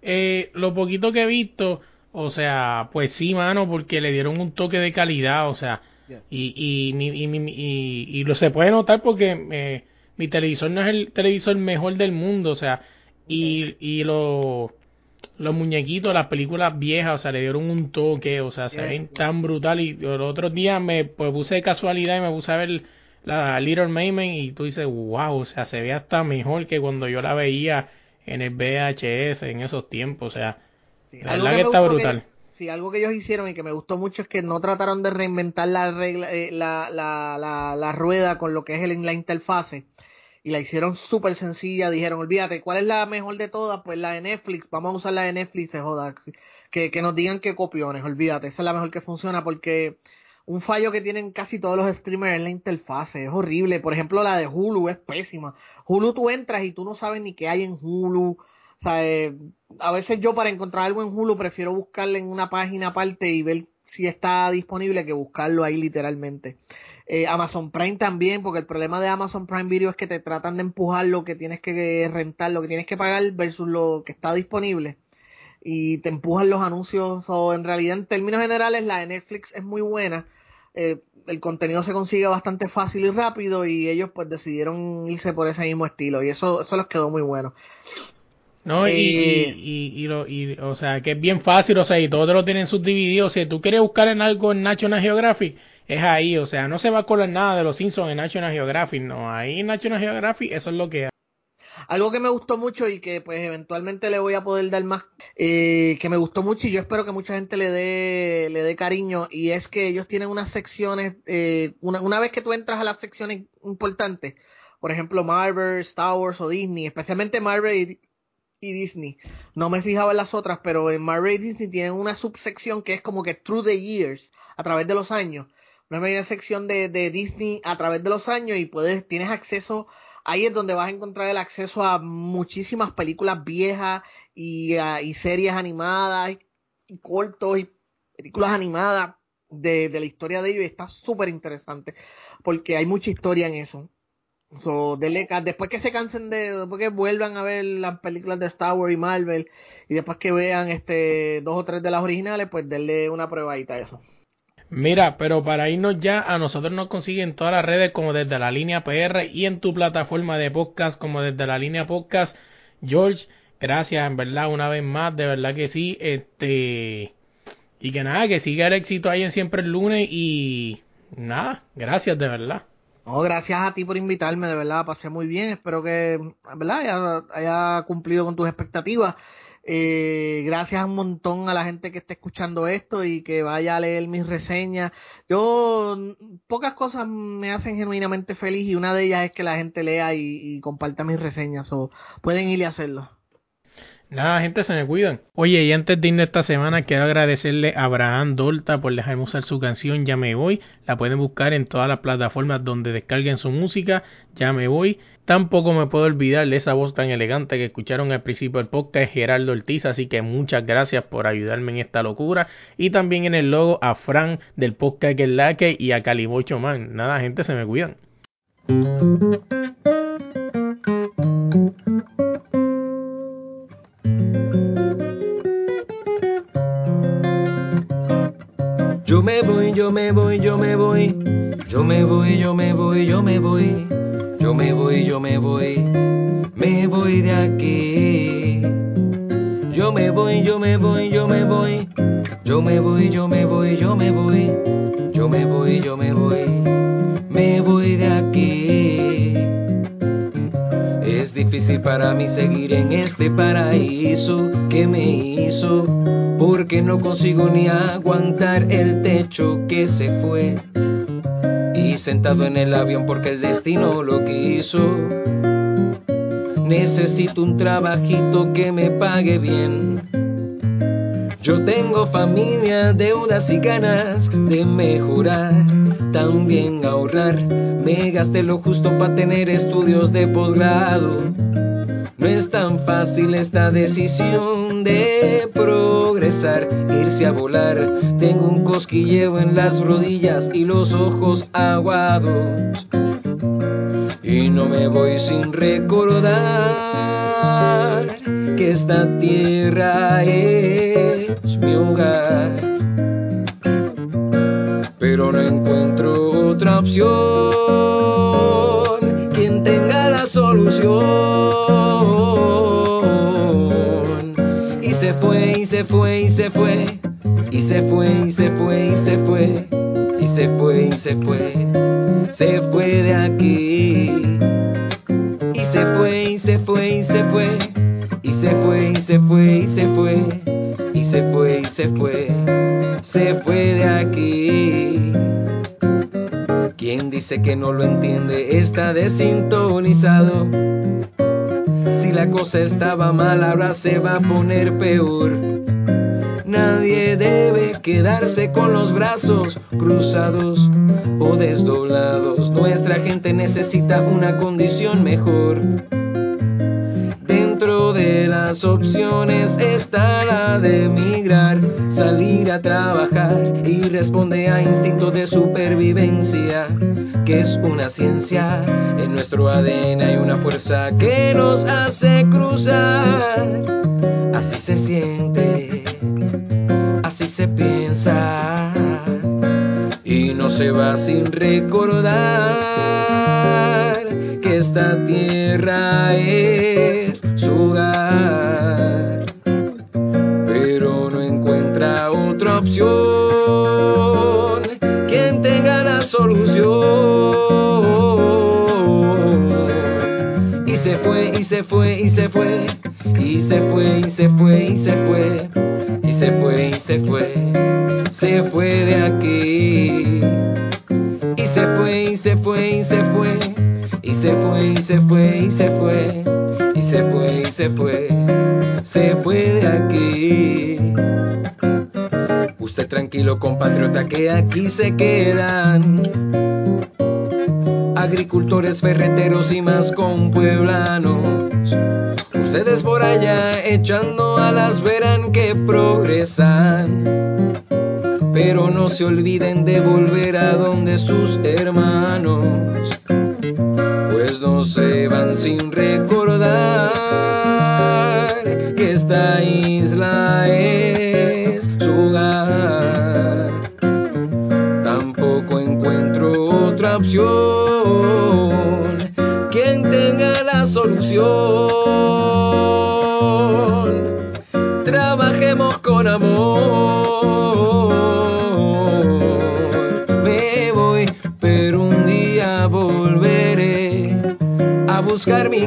Eh, lo poquito que he visto, o sea, pues sí, mano, porque le dieron un toque de calidad, o sea, y, y, y, y, y, lo se puede notar porque eh, mi televisor no es el televisor mejor del mundo, o sea, y, y los muñequitos, las películas viejas, o sea, le dieron un toque, o sea, se ven tan brutal. Y los otros días me pues, puse de casualidad y me puse a ver la Little Mermaid y tú dices, wow, o sea, se ve hasta mejor que cuando yo la veía en el VHS en esos tiempos, o sea, la verdad que, está brutal. sí, algo que ellos hicieron y que me gustó mucho es que no trataron de reinventar la, regla, eh, la, la, la, la, rueda con lo que es el, la interfase y la hicieron súper sencilla. Dijeron, olvídate, ¿cuál es la mejor de todas? Pues la de Netflix, vamos a usar la de Netflix, se joda. Que, que nos digan qué copiones, olvídate, esa es la mejor que funciona porque un fallo que tienen casi todos los streamers es la interfase, es horrible. Por ejemplo, la de Hulu es pésima. Hulu tú entras y tú no sabes ni qué hay en Hulu. O sea, eh, a veces yo para encontrar algo en Hulu prefiero buscarle en una página aparte y ver si está disponible que buscarlo ahí literalmente. Eh, Amazon Prime también, porque el problema de Amazon Prime Video es que te tratan de empujar lo que tienes que rentar, lo que tienes que pagar versus lo que está disponible. Y te empujan los anuncios. O en realidad, en términos generales, la de Netflix es muy buena. Eh, el contenido se consigue bastante fácil y rápido y ellos pues decidieron irse por ese mismo estilo y eso, eso les quedó muy bueno. No, y, Eh, y, y, y lo, y, o sea, que es bien fácil, o sea, y todos lo tienen subdividido. Si tú quieres buscar en algo en National Geographic, es ahí, o sea, no se va a colar nada de los Simpsons en National Geographic, no, ahí en National Geographic eso es lo que hay. Algo que me gustó mucho y que pues eventualmente le voy a poder dar más, eh, que me gustó mucho y yo espero que mucha gente le dé, le dé cariño y es que ellos tienen unas secciones, eh, una, una vez que tú entras a las secciones importantes, por ejemplo Marvel, Star Wars o Disney, especialmente Marvel y, Disney, no me fijaba en las otras, pero en Marvel y Disney tienen una subsección que es como que Through the Years, a través de los años, una media sección de, de Disney a través de los años y puedes, tienes acceso ahí es donde vas a encontrar el acceso a muchísimas películas viejas y, a- y series animadas y, cortos y películas animadas de, la historia de ellos y está súper interesante porque hay mucha historia en eso. So, denle ca- después que se cansen de, después que vuelvan a ver las películas de Star Wars y Marvel y después que vean este dos o tres de las originales, pues denle una probadita a eso. Mira, pero para irnos ya, a nosotros nos consiguen en todas las redes como desde la línea PR y en tu plataforma de podcast como desde la línea podcast. George, gracias en verdad una vez más, de verdad que sí, este y que nada, que siga el éxito ahí en siempre el lunes y nada, gracias de verdad. No, gracias a ti por invitarme, de verdad, pasé muy bien, espero que, ¿verdad?, haya cumplido con tus expectativas. Eh, gracias un montón a la gente que esté escuchando esto y que vaya a leer mis reseñas. Yo, pocas cosas me hacen genuinamente feliz y una de ellas es que la gente lea y, y comparta mis reseñas, o pueden ir y hacerlo. Nada, gente, se me cuidan. Oye, y antes de irnos esta semana, quiero agradecerle a Abraham Dolta por dejarme usar su canción Ya me voy. La pueden buscar en todas las plataformas donde descarguen su música. Ya me voy. Tampoco me puedo olvidar de esa voz tan elegante que escucharon al principio del podcast, Gerardo Ortiz. Así que muchas gracias por ayudarme en esta locura. Y también en el logo a Fran del podcast que es la que y a Calibocho Man. Nada, gente, se me cuidan. Me voy, yo me voy, yo me voy. Yo me voy, yo me voy, yo me voy. Yo me voy, yo me voy. Me voy de aquí. Yo me voy, yo me voy, yo me voy. Yo me voy, yo me voy, yo me voy. Yo me voy, yo me voy. Me voy de aquí. Es difícil para mí seguir en este paraíso que me hizo, porque no consigo ni aguantar el techo que se fue. Y sentado en el avión porque el destino lo quiso. Necesito un trabajito que me pague bien. Yo tengo familia, deudas y ganas de mejorar, también ahorrar. Me gasté lo justo para tener estudios de posgrado. No es tan fácil esta decisión de irse a volar. Tengo un cosquilleo en las rodillas y los ojos aguados. Y no me voy sin recordar que esta tierra es mi hogar. Pero no encuentro otra opción. Quien tenga la solución. Y se fue, y se fue, y se fue. Y se fue, y se fue, y se fue. Y se fue, y se fue. Se fue de aquí. Y se fue, y se fue, y se fue. Y se fue, y se fue, y se fue. Y se fue, y se fue. Se fue de aquí. Quien dice que no lo entiende está desintonizado. Si la cosa estaba mal, ahora se va a poner peor. Con los brazos cruzados o desdoblados. Nuestra gente necesita una condición mejor. Dentro de las opciones está la de emigrar, salir a trabajar y responde a instintos de supervivencia, que es una ciencia. En nuestro ADN hay una fuerza que nos hace y se fue, y se fue, y se fue, y se fue, y se fue, y se fue, y se fue, se fue de aquí. Y se fue, y se fue, y se fue, y se fue, y se fue, y se fue, y se fue, y se fue, se fue de aquí. Usted tranquilo, compatriota, que aquí se quedan agricultores, ferreteros y más con pueblanos. Ustedes por allá echando alas verán que progresan. Pero no se olviden de volver a donde sus hermanos,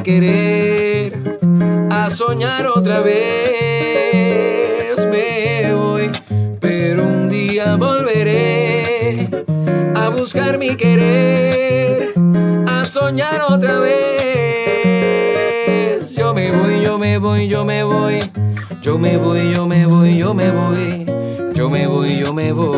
querer, a soñar otra vez. Me voy, pero un día volveré a buscar mi querer, a soñar otra vez. Yo me voy, yo me voy, yo me voy, yo me voy, yo me voy, yo me voy, yo me voy, yo me voy,